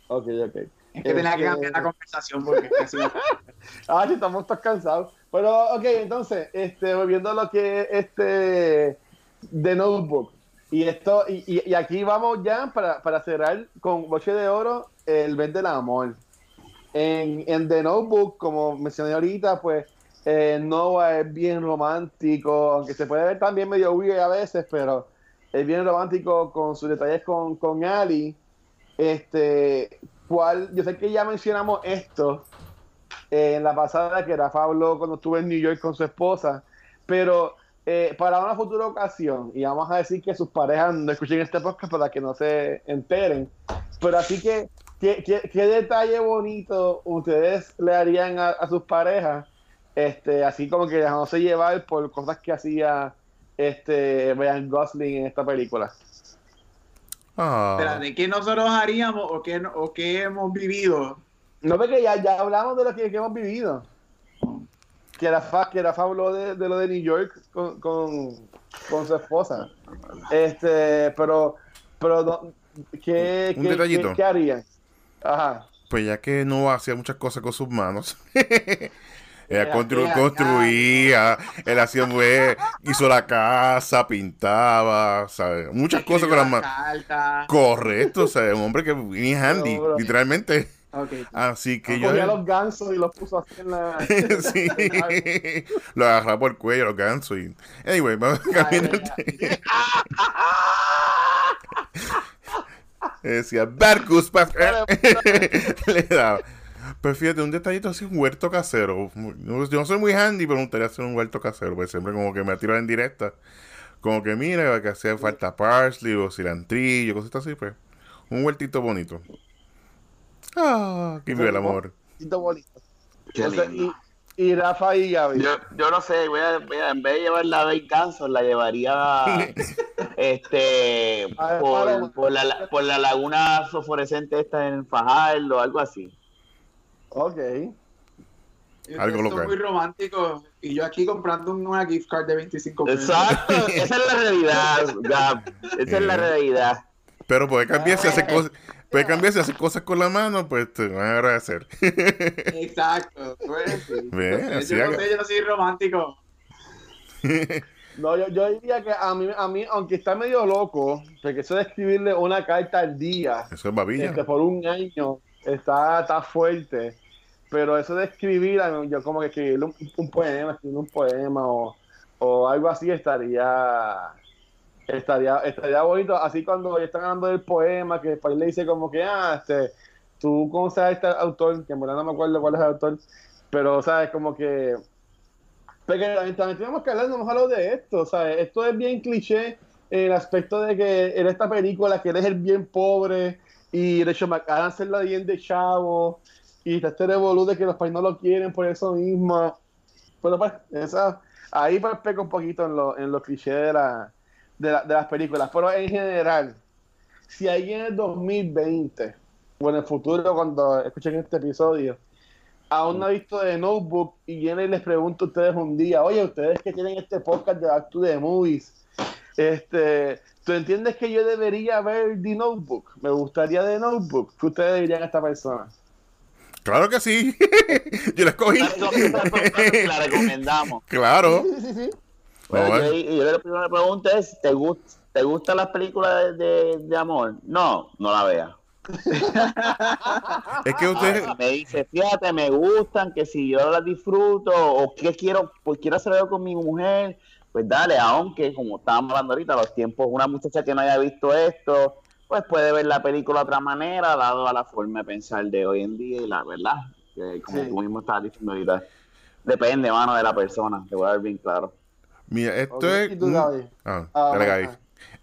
S4: ok, ok.
S2: Es que tenía que
S4: Este-
S2: cambiar la conversación porque
S4: Ah, estamos todos cansados. Pero, ok, entonces, este, volviendo a lo que es este The Notebook. Y esto, y, y- y aquí vamos ya para, para cerrar con Boche de Oro, el mes del amor. En, en The Notebook, como mencioné ahorita, pues eh, Noah es bien romántico, aunque se puede ver también medio weird a veces, pero es bien romántico con sus detalles con, con Ali. Este, cuál, yo sé que ya mencionamos esto eh, en la pasada, que Rafa habló cuando estuve en New York con su esposa, pero eh, para una futura ocasión, y vamos a decir que sus parejas no escuchen este podcast para que no se enteren, pero así que, ¿qué, detalle bonito ustedes le harían a, a sus parejas? Este, así como que dejándose llevar por cosas que hacía este Ryan Gosling en esta película.
S1: Ah,
S2: Espérate, ¿qué nosotros haríamos o qué, no- o qué hemos vivido?
S4: No, porque ya, ya hablamos de lo que, que hemos vivido. Que Rafa, que Rafa habló de, de lo de New York con, con, con su esposa. Este, pero, pero ¿qué,
S1: Un
S4: qué-
S1: detallito.
S4: qué- qué harían? Ajá.
S1: pues ya que no hacía muchas cosas con sus manos. Ella constru- construía, él hacía, fue, hizo la casa, pintaba, ¿sabes? Muchas cosas con las manos. Correcto, o sea, un hombre que viene handy,
S4: bro.
S1: literalmente.
S2: Ok.
S1: Así que yo.
S4: Cogía los gansos y los puso así en la.
S1: sí. lo agarraba por el cuello, los gansos. Y... Anyway, vamos a caminar. Decía, Barcus, le daba. Pero fíjate, un detallito así, un huerto casero. Yo no soy muy handy, pero me gustaría hacer un huerto casero, pues siempre como que me tiro en directa. Como que mira, que hacía falta parsley o cilantrillo, cositas así, pues. Un huertito bonito. Ah, que vive el amor.
S4: Bonito, bonito.
S3: Qué lindo.
S4: y, y Rafa y Gaby.
S3: Yo, yo no sé, voy a, voy a- en vez de llevarla a Dave la llevaría este por, la, por la laguna fosforescente esta en Fajardo o algo así.
S4: Ok.
S1: Algo local.
S2: muy romántico. Y yo aquí comprando una gift card de 25 pesos.
S3: Exacto, esa es la realidad, Gab. Esa es la
S1: Eh.
S3: realidad.
S1: Pero puede cambiar si hace cosas. Puede cambiar si hace cosas con la mano, pues te van a agradecer.
S2: Exacto. Pues, sí.
S1: Así
S2: yo no sé, yo no soy romántico.
S4: No, yo, yo diría que a mí, a mí, aunque está medio loco, porque eso de escribirle una carta al día
S1: Eso es babilla.
S4: este, por un año está, está fuerte. Pero eso de escribir, yo como que escribirle un, un poema, escribir un poema o, o algo así estaría estaría estaría bonito. Así cuando ya están hablando del poema, que después le dice como que, ah, este, tú conoces a este autor, que en verdad no me acuerdo cuál es el autor, pero, ¿sabes? Como que porque también, también tenemos que hablar, no hemos hablado de esto, ¿sabes? Esto es bien cliché el aspecto de que en esta película que él es el bien pobre y de hecho McAdams es la bien de chavo y está este revolú de que los países no lo quieren por eso mismo. Pero pues, esa, ahí pues peco un poquito en lo, en los clichés de, la, de, la- de las películas. Pero en general, si alguien en el 2020 o en el futuro cuando escuchen este episodio aún no ha visto de Notebook y viene y les pregunto a ustedes un día, oye, ustedes que tienen este podcast de Back to Movies, este, ¿tú entiendes que yo debería ver The Notebook? Me gustaría The Notebook. ¿Qué ustedes dirían a esta persona?
S1: Claro que sí. Yo la escogí.
S3: la recomendamos.
S1: Claro.
S4: Sí, sí, sí.
S3: Bueno,
S1: No,
S3: yo,
S1: eh.
S3: yo la primera pregunta es, ¿te, gust, ¿te gustan las películas de, de- de amor? No, no la veas.
S1: Es que ustedes.
S3: Si me dice, fíjate, me gustan, que si yo las disfruto o que quiero, pues quiero hacer algo con mi mujer, pues dale, aunque como estábamos hablando ahorita, los tiempos, una muchacha que no haya visto esto, pues puede ver la película de otra manera, dado a la forma de pensar de hoy en día y la verdad, que como
S4: Sí.
S3: tú mismo estabas diciendo ahorita, depende, mano, de la persona, te voy a dar bien claro.
S1: Mira, esto es.
S4: ¿y tú,
S1: un-
S4: Gaby?
S1: Ah,
S4: Ah,
S1: dale.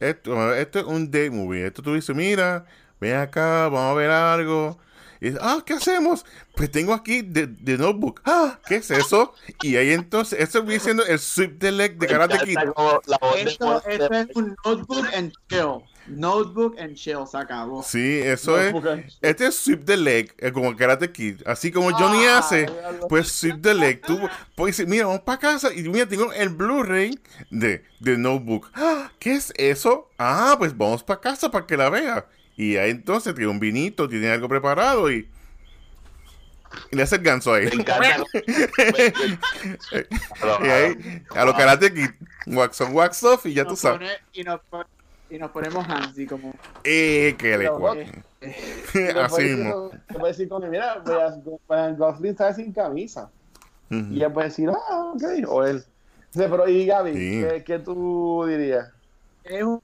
S1: Esto, esto es un day movie. Esto tú dices, mira, ven acá, vamos a ver algo. Y ah, ¿qué hacemos? Pues tengo aquí The, The Notebook. Ah, ¿qué es eso? Y ahí entonces, eso viene siendo el sweep the leg de Karate Kid.
S3: De-
S2: Esto, esto es un notebook and chill. Notebook and chill, se acabó.
S1: Sí, eso es.
S4: Notebook.
S1: Este es sweep the leg, eh, como Karate Kid. Así como Johnny
S4: Ah,
S1: hace, pues sweep the leg. Tú pues mira, vamos para casa y mira, tengo el Blu-ray de, de Notebook. Ah, ¿Qué es eso? Ah, pues vamos para casa para que la vea. Y ahí entonces tiene un vinito, tiene algo preparado y, y le hace el ganso ahí.
S3: Me encanta.
S1: y ahí, a lo Karate Kid, wax on, wax off y ya tú sabes.
S2: pone- y, nos, y nos ponemos handsy como...
S1: Eh, que le Así mismo.
S4: con- te puede decir con mira, Ryan Gosling está sin camisa. Y ella puede decir, ah, ok, o él. Sí, pero, y Gaby,
S1: Sí.
S4: ¿qué, qué tú dirías?
S2: Es un-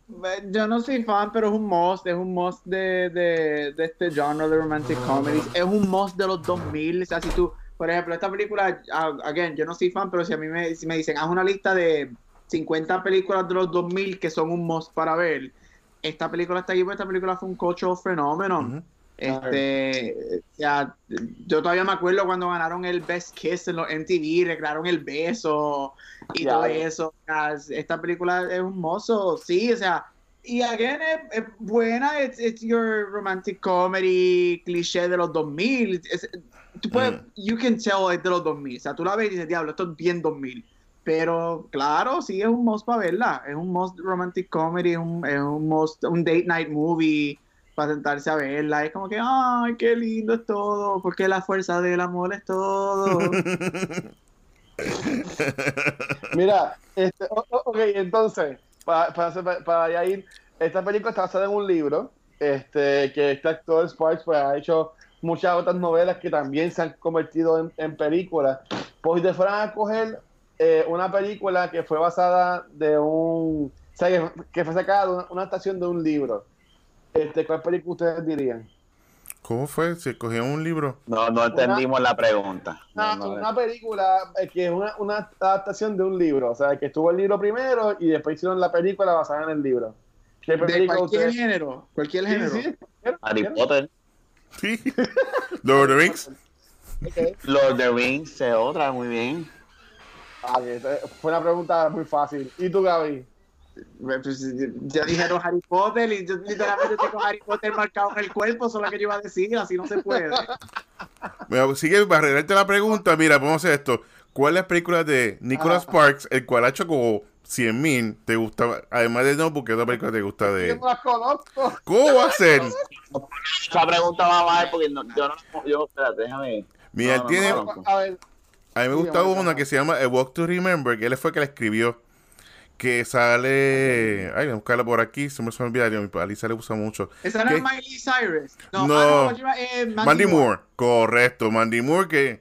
S2: yo no soy fan, pero es un must, es un must de, de, de este genre de romantic comedies. Es un must de los 2000. O sea, si tú, por ejemplo, esta película, ah, again, yo no soy fan, pero si a mí me, si me dicen, haz una lista de 50 películas de los 2000 que son un must para ver, esta película está aquí, porque esta película fue un cultural fenómeno. Este, o sea, yo todavía me acuerdo cuando ganaron el Best Kiss en los MTV, recrearon el beso y
S4: Ya,
S2: todo eso. O sea, esta película es un mozo, sí, o sea, y again es, es buena, it's, it's your romantic comedy cliché de los 2000. Es- tú puedes,
S1: Mm.
S2: you can tell es de los 2000, o sea, tú la ves y dices, diablo, esto es bien 2000. Pero claro, sí es un must para verla, es un must romantic comedy, es un, es un must, un date night movie para sentarse a verla. Es como que, ay, qué lindo es todo, porque la fuerza del amor es todo.
S4: Mira, este, ok, entonces, para, para, para ya ir, esta película está basada en un libro, este, que este actor Sparks pues, ha hecho muchas otras novelas que también se han convertido en, en películas. Pues si te fueran a coger eh, una película que fue basada de un. O sea, que, que fue sacada de una, una adaptación de un libro. Este, ¿Cuál película ustedes dirían?
S1: ¿Cómo fue? ¿Se cogió un libro?
S3: No, no entendimos la pregunta.
S4: Una,
S3: No, no,
S4: una película eh, que es una, una adaptación de un libro. O sea, que estuvo el libro primero y después hicieron la película basada en el libro. ¿Qué
S2: De cualquier
S4: ustedes-
S2: género, cualquier
S4: Sí,
S2: género.
S4: sí,
S3: Harry Potter.
S1: Sí. Lord of the Rings.
S3: Lord of the Rings es otra, muy bien.
S4: Ah, Fue una pregunta muy fácil. ¿Y tú, Gaby?
S2: Pues, ya dijeron Harry Potter y yo literalmente tengo Harry Potter marcado en el cuerpo, eso es lo que yo iba a decir, así no se puede.
S1: Mira, sigue para arreglarte la pregunta. Mira, vamos a hacer esto. ¿Cuál es la película de Nicholas
S4: Ah.
S1: Sparks, el cual ha hecho como 100 mil, te gusta? Además de Notebook, ¿qué otra película te gusta
S4: Yo
S1: de
S4: no las conozco.
S1: ¿Cómo va a ser?
S3: Esa pregunta va mal porque no, yo no. Yo, espérate, déjame.
S1: Mira,
S3: No,
S1: él tiene.
S3: no, no.
S4: A ver,
S1: A mí me
S4: Sí,
S1: gusta
S4: vamos a
S1: una que se llama A Walk to Remember, que él fue el que la escribió. Que sale. Ay, voy a buscarla por aquí, se me, olvidaría. Mi Alisa le gusta mucho.
S2: Esa no es Miley Cyrus. No,
S1: No.
S2: ah, eh, Mandy,
S1: Mandy
S2: Moore.
S1: Moore, correcto. Mandy Moore, que.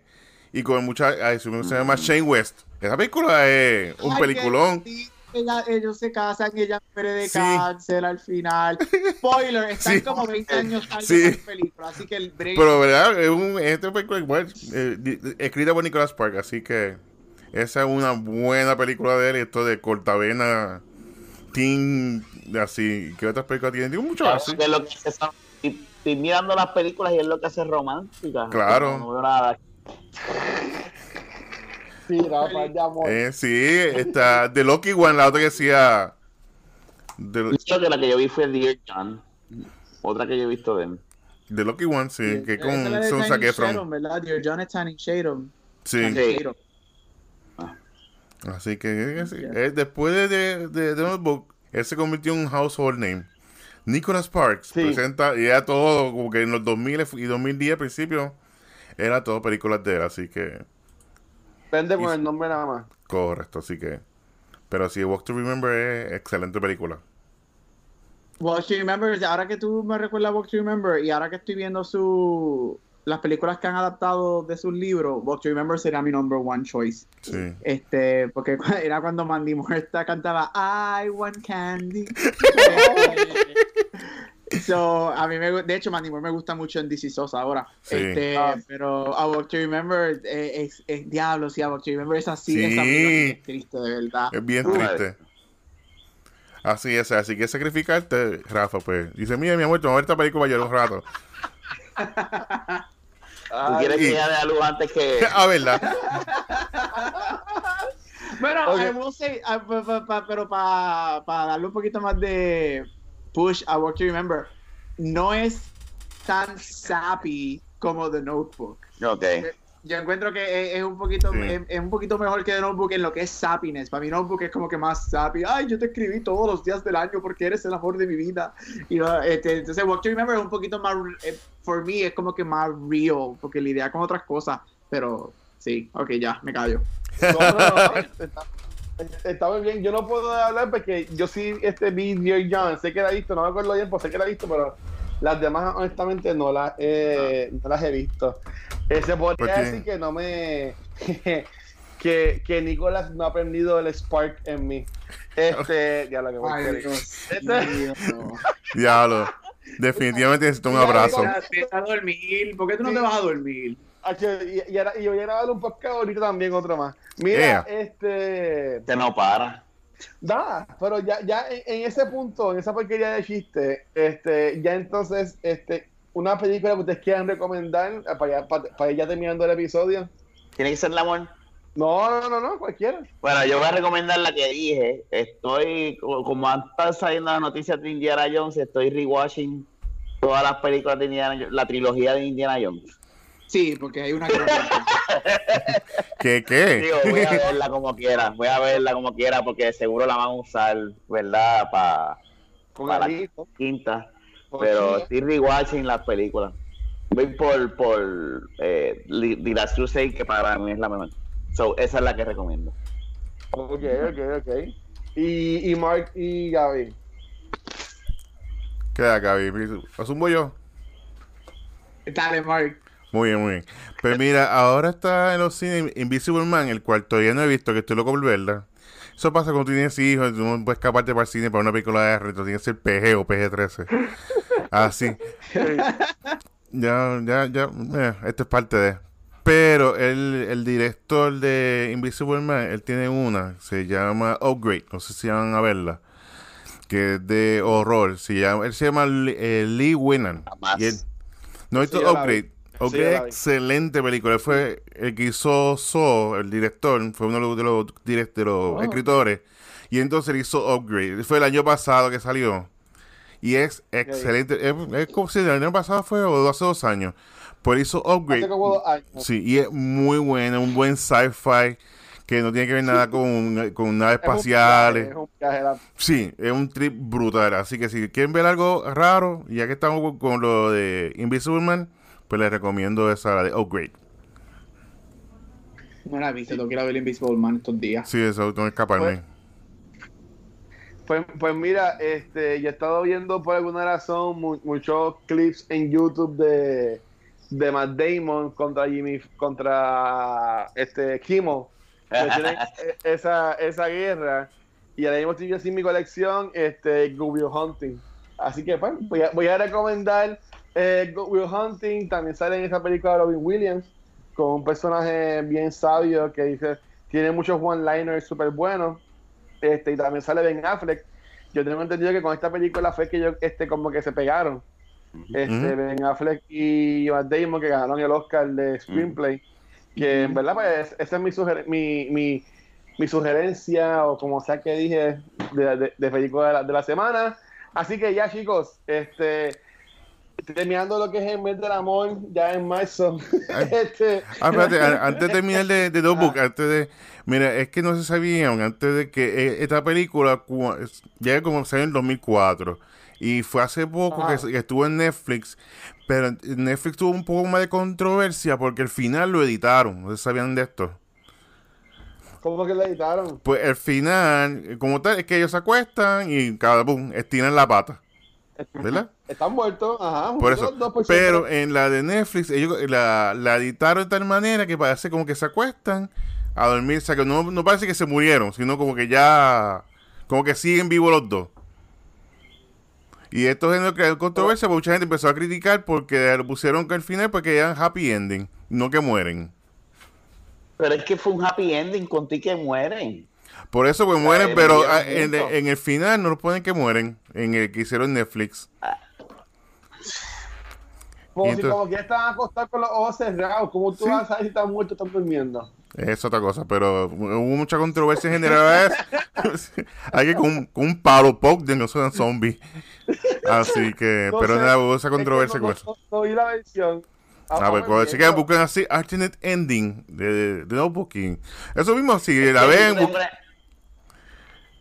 S1: Y con mucha. Ay, se se llama Shane West. Esa película es un
S2: Ay,
S1: peliculón.
S2: que sí, ella- ellos se casan y ella muere de
S1: Sí.
S2: cáncer al final. Spoiler, están
S1: Sí.
S2: como 20 años tarde
S1: Sí.
S2: en la película, así que el break.
S1: Pero, ¿verdad? Es un, esta película igual, eh, escrita por Nicholas Sparks, así que esa es una buena película de él. Esto de cortavena, teen, así. ¿Qué otras películas tienen? Tiene mucho así.
S3: Que es lo que y- Estoy mirando las películas y es lo que hace romántica.
S1: Claro.
S3: No, veo nada.
S4: sí, Rafa, ya amor.
S1: Eh, sí, está The Lucky One, la otra que decía. The,
S3: Creo que la que yo vi fue Dear John. Otra que yo he visto de él.
S1: The Lucky One, sí, que
S2: Esa
S1: con
S2: de
S1: Son Efron.
S2: Tatum, ¿verdad? Dear John es Channing Tatum.
S1: Sí,
S3: Sí.
S1: Así que eh, eh, después de, de, de The Notebook, él se convirtió en un household name. Nicholas Sparks
S4: Sí.
S1: presenta, y era todo, como que en los 2000 y 2010 al principio, era todo películas de él, así que,
S4: Vende con el nombre nada más.
S1: correcto, así que. Pero sí, Walk to Remember es excelente película.
S2: Walk to Remember, ahora que tú me recuerdas Walk to Remember y ahora que estoy viendo su las películas que han adaptado de sus libros, Walk to Remember sería mi number one choice.
S1: Sí.
S2: Este, porque era cuando Mandy Moore esta cantaba I want candy. so, a mí me de hecho Mandy Moore me gusta mucho en DC Sosa ahora.
S1: Sí.
S2: Este,
S4: Ah.
S2: pero A Walk to Remember eh, es, es diablo, sí, A Walk to Remember es así,
S1: Sí.
S2: esa es triste de verdad.
S1: Es bien
S3: Uy.
S1: triste. Así es, así que sacrificarte, Rafa, pues. Dice, mira, mi amor, te vamos a ver esta película llorar un rato.
S3: ¿Tú quieres que ya dé a luz antes que.?
S1: ah, ¿verdad?
S2: Bueno,
S4: Ok.
S2: I will say, ah, pa- pa- pa- pero para darle un poquito más de push a What to Remember, no es tan sappy como The Notebook.
S3: Ok.
S2: Yo encuentro que es, es un poquito
S1: Sí.
S2: es, es un poquito mejor que Notebook en lo que es sappiness. Para mí Notebook es como que más sappy. Ay, yo te escribí todos los días del año porque eres el amor de mi vida. Y este, entonces What to Remember es un poquito más, eh, for me es como que más real porque lidia con otras cosas. Pero sí, ok, ya, me callo.
S4: No, no, no, está muy bien. Yo no puedo hablar porque yo sí este vi Dear John, sé que la he visto, no me acuerdo bien, pues sé que la he visto, pero las demás honestamente no las, eh, no las he visto. Eh, se podría decir que no me que, que Nicolás no ha aprendido el Spark en mí. Este, ya lo que voy a
S2: Ay. Dios
S4: Este-.
S1: Diablo. Definitivamente necesito un abrazo.
S2: Ya, vete a dormir. ¿Por qué tú no
S4: Sí.
S2: te vas a dormir?
S4: Y, y, y voy a grabar un podcast ahorita también, otro más. Mira,
S1: Yeah.
S4: este.
S3: Este no para.
S4: Da, pero ya, ya en, en ese punto, en esa porquería de chiste, este, ya entonces, este, una película que ustedes quieran recomendar eh, para, ya- para, para ir ya terminando el episodio.
S3: Tiene que ser el amor.
S4: No, no, no, no, cualquiera.
S3: Bueno, yo voy a recomendar la que dije. Estoy, co- como han estado saliendo las noticias de Indiana Jones, estoy rewatching todas las películas de Indiana Jones, la trilogía de Indiana Jones.
S2: Sí, porque hay una que.
S1: ¿Qué, qué?
S3: Digo, voy a verla como quiera, voy a verla como quiera porque seguro la van a usar, ¿verdad? Para
S4: el hijo.
S3: quinta.
S4: con
S3: Pero estoy rewatching las películas. Voy por, por eh, Li- The Last Crusade, que para mí es la mejor. So, esa es la que recomiendo.
S4: Ok, ok, ok. Y, y Mark y Gaby.
S1: Queda, Gaby. ¿Haz un bollo?
S2: Dale, Mark.
S1: Muy bien, muy bien. Pues mira, ahora está en los cines Invisible Man, el cual todavía no he visto, que estoy loco por verla. Eso pasa cuando tú tienes hijos, tú no puedes escaparte para el cine para una película de R, tú tienes que ser PG o PG-13. Así. Ya, ya, ya, eh, esto es parte de... Pero el, el director de Invisible Man, él tiene una, se llama Upgrade, no sé si van a verla, que es de horror. Se llama, él se llama eh, Lee Winnan. Y él- no,
S4: Sí, yo la
S1: Upgrade.
S4: Sí, vi.
S1: excelente película. Fue el que hizo So, el director, fue uno de los, los, direct- de los
S4: Oh.
S1: escritores. Y entonces él hizo Upgrade. Fue el año pasado que salió. Y es excelente. Es, es como si el año pasado fue o hace dos años. Pues hizo Upgrade. Sí, y es muy buena, un buen sci-fi que no tiene que ver nada con, con naves
S4: Es un
S1: espaciales.
S4: viaje, es un viaje, la-
S1: Sí, es un trip brutal. Así que si quieren ver algo raro, ya que estamos con, con lo de Invisible Man, pues les recomiendo esa la de Upgrade.
S2: No la viste, tengo que ir a ver Invisible Man estos días.
S1: Sí, eso, tengo que escaparme.
S4: Pues, pues mira, este, yo he estado viendo por alguna razón mu- muchos clips en YouTube de, de Matt Damon contra Jimmy, contra este Kimo. que tienen e- esa, esa guerra. Y ahora mismo estoy yo así en mi colección, este, Good Will Hunting. Así que pues, voy a, voy a recomendar eh, Will Hunting. También sale en esa película Robin Williams, con un personaje bien sabio que dice, tiene muchos one-liners súper buenos. Este, y también sale Ben Affleck. Yo tengo entendido que con esta película fue que ellos este, como que se pegaron. Este,
S1: Ujú.
S4: Ben Affleck y Matt Damon que ganaron el Oscar de Screenplay. Que en verdad, pues, esa es mi, suger- mi, mi, mi sugerencia, o como sea que dije, de, de, de película de la, de la semana. Así que ya, chicos, este terminando lo que es el mes del amor, ya en marzo. Este,
S1: Ah, espérate, antes de terminar de, de
S4: Ah.
S1: antes de... Mira, es que no se sabían, antes de que eh, esta película ya como salió en 2004 y fue hace poco que, estuvo en Netflix, pero Netflix tuvo un poco más de controversia porque al final lo editaron, no se sabían de esto.
S4: ¿Cómo que le editaron?
S1: Pues el final, como tal, es que ellos se acuestan y cada pum, estiran la pata, ¿verdad?
S4: Están muertos, ajá.
S1: Por eso. Pero en la de Netflix, ellos la, la editaron de tal manera que parece como que se acuestan a dormir. O sea, que no, no parece que se murieron, sino como que ya. Como que siguen vivos los dos. Y esto generó creó controversia porque mucha gente empezó a criticar porque lo pusieron que al final porque eran happy ending, no que mueren.
S3: Pero es que fue un happy ending contigo que mueren.
S1: Por eso pues mueren, pero ah, en, el final no lo ponen que mueren, en el que hicieron Netflix.
S4: Como
S1: y
S4: si
S1: entonces-
S4: como que estaban acostados con los ojos cerrados. ¿Cómo tú
S1: Sí.
S4: vas a saber si están muertos o están durmiendo?
S1: Es otra cosa, pero hubo mucha controversia en general. Hay que con, con un palo poke de no son zombies. Así que,
S4: No
S1: pero
S4: sé,
S1: nada, hubo esa
S4: Es que
S1: controversia
S4: no,
S1: con
S4: no-
S1: eso.
S4: no- no vi la versión.
S1: A ver, cuando chequen, buscan así, alternate ending de, de Notebooking. Eso mismo, si la ven,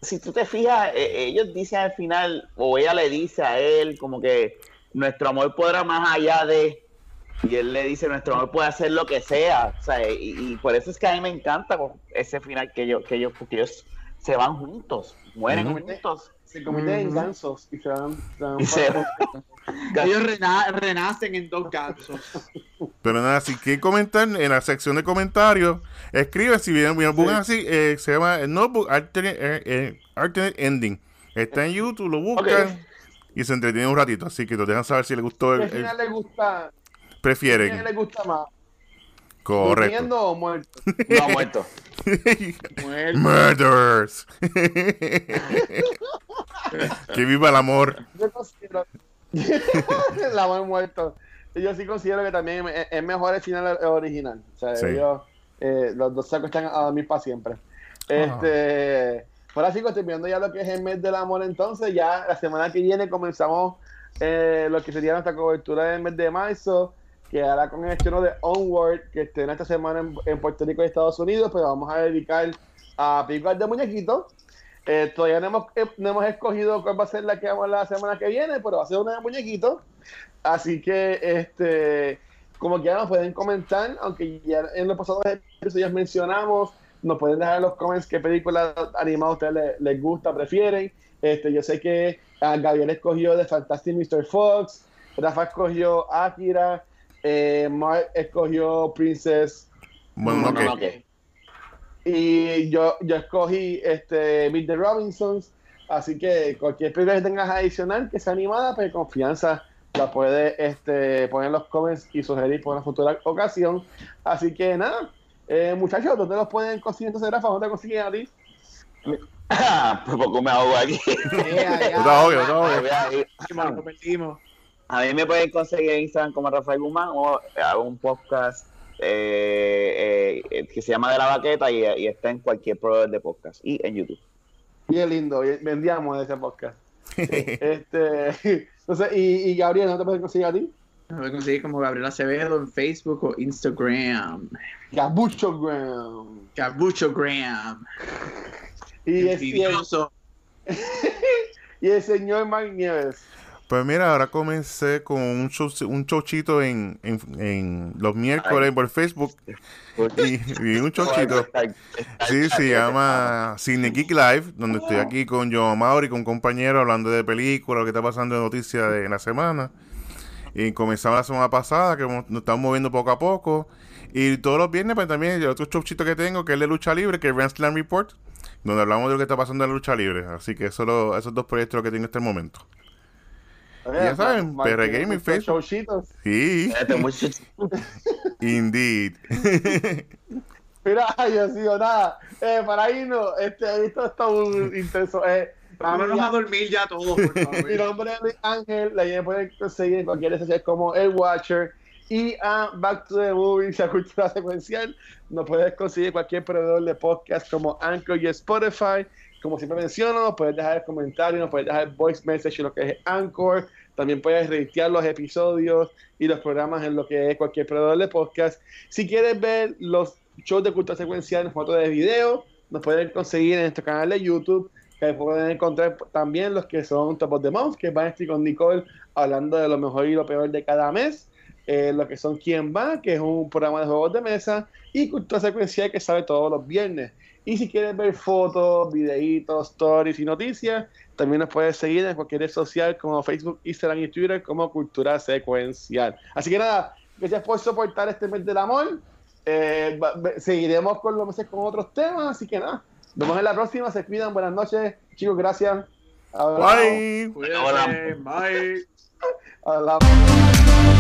S3: Si tú te fijas, eh, ellos dicen al final, o ella le dice a él, como que nuestro amor podrá más allá de. Y él le dice, nuestro amor puede hacer lo que sea. O sea, y, y por eso es que a mí me encanta ese final que ellos, que ellos, porque ellos se van juntos, mueren juntos.
S4: Se convierten en
S2: Ujú.
S4: gansos y se van. se van
S3: Y se-
S4: para-
S2: Ellos rena- renacen en dos gansos.
S1: pero nada, si quieren comentar en la sección de comentarios, escribe si bien, bien buscan así, eh, se llama el Notebook alternate, eh, eh, alternate Ending. Está en YouTube, lo buscan y se entretienen un ratito. Así que nos dejan saber si les gustó, el,
S4: ¿Qué
S1: el-
S4: final le gusta? ¿Qué
S1: prefieren.
S4: les gusta más?
S1: Correcto.
S4: ¿Durmiendo o muerto?
S3: No muerto.
S2: Muerto.
S1: Murders. que viva el amor.
S4: Yo considero. la amor muerto. Yo sí considero que también es, mejor el final original. O sea,
S1: Sí.
S4: ellos, eh, los dos se acuestan a dormir para siempre. Este. Ahora sí, terminando ya lo que es el mes del amor, entonces ya la semana que viene comenzamos eh, lo que sería nuestra cobertura del mes de marzo, que hará con el estreno de Onward, que estrena esta semana en, en Puerto Rico y Estados Unidos, pero vamos a dedicar a películas de muñequitos. Eh, todavía no hemos, eh, no hemos escogido cuál va a ser la que vamos a la semana que viene, pero va a ser una de muñequitos. Así que, este, como ya nos pueden comentar, aunque ya en los pasados episodios mencionamos, nos pueden dejar en los comments qué películas animadas a ustedes les, les gusta, prefieren. Este, yo sé que ah, Gabriel escogió de Fantastic Mr. Fox, Rafa escogió Akira, Eh, Mark escogió Princess.
S1: Bueno,
S3: No,
S1: ok.
S3: no, ok.
S4: Y yo, yo escogí este, Meet the Robinsons. Así que cualquier película que tengas adicional que sea animada, pues confianza la puede este, poner en los comments y sugerir por una futura ocasión. Así que nada, eh, muchachos, ¿dónde los pueden conseguir entonces, Rafa? ¿Dónde te consiguen a ti?
S3: Por poco me ahogo aquí.
S2: Ya, ya.
S1: Otra obvio, otra obvio.
S3: Voy a ir.
S2: Perdimos.
S3: A mí me pueden conseguir en Instagram como Rafael Guzmán o hago un podcast eh, eh, que se llama De la Baqueta y, y está en cualquier proveedor de podcast y en YouTube.
S4: Bien lindo, vendíamos ese podcast. este, entonces, y, y Gabriel, ¿no te pueden conseguir a ti?
S2: Me voy a conseguir como Gabriel Acevedo en Facebook o Instagram.
S4: Gabucho Graham.
S2: Gabuchogram.
S4: Y, el- y el,
S2: Envidioso.
S4: y el señor Mark Nieves.
S1: Pues mira, ahora comencé con un, show, un showcito en, en, en los miércoles
S3: Ay.
S1: por Facebook y, y un showcito. Sí, se llama Cine Geek Live, donde estoy aquí con Joe Mauri, con compañeros hablando de películas, lo que está pasando de noticias de la semana. Y comenzamos la semana pasada, que nos estamos moviendo poco a poco. Y todos los viernes, pues también el otro showcito que tengo, que es de lucha libre, que es Slam Report, donde hablamos de lo que está pasando en la lucha libre. Así que eso lo- esos dos proyectos lo que tengo hasta el momento. Ya saben, PR Gaming, Facebook. Sí,
S3: Este
S1: indeed.
S4: Mira, yo sigo nada. Eh, para irnos, este, esto está un intenso. Eh,
S2: Vámonos a dormir ya todos, por
S4: Mi nombre es Luis Ángel, la me pueden conseguir en cualquier red social como El Watcher y a Back to the Movies, a Cultura Secuencial. Nos puedes conseguir cualquier proveedor de podcast como Anchor y Spotify. Como siempre menciono, nos puedes dejar comentarios, nos puedes dejar voice message en lo que es Anchor. También puedes reitear los episodios y los programas en lo que es cualquier proveedor de podcast. Si quieres ver los shows de Cultura Secuencial en formato de video, nos pueden conseguir en nuestro canal de YouTube que pueden encontrar también los que son Top of the Month, que van a estar con Nicole hablando de lo mejor y lo peor de cada mes, eh, lo que son Quién va, que es un programa de juegos de mesa, y Cultura Secuencial, que sale todos los viernes. Y si quieres ver fotos, videitos, stories y noticias, también nos puedes seguir en cualquier red social como Facebook, Instagram y Twitter como Cultura Secuencial. Así que nada, gracias por soportar este mes del amor. Eh, seguiremos con los meses con otros temas, así que nada. Nos vemos en la próxima, se cuidan, buenas noches, chicos, gracias. Hablamos.
S1: Bye.
S2: Cuídense, bye.
S4: Hablamos.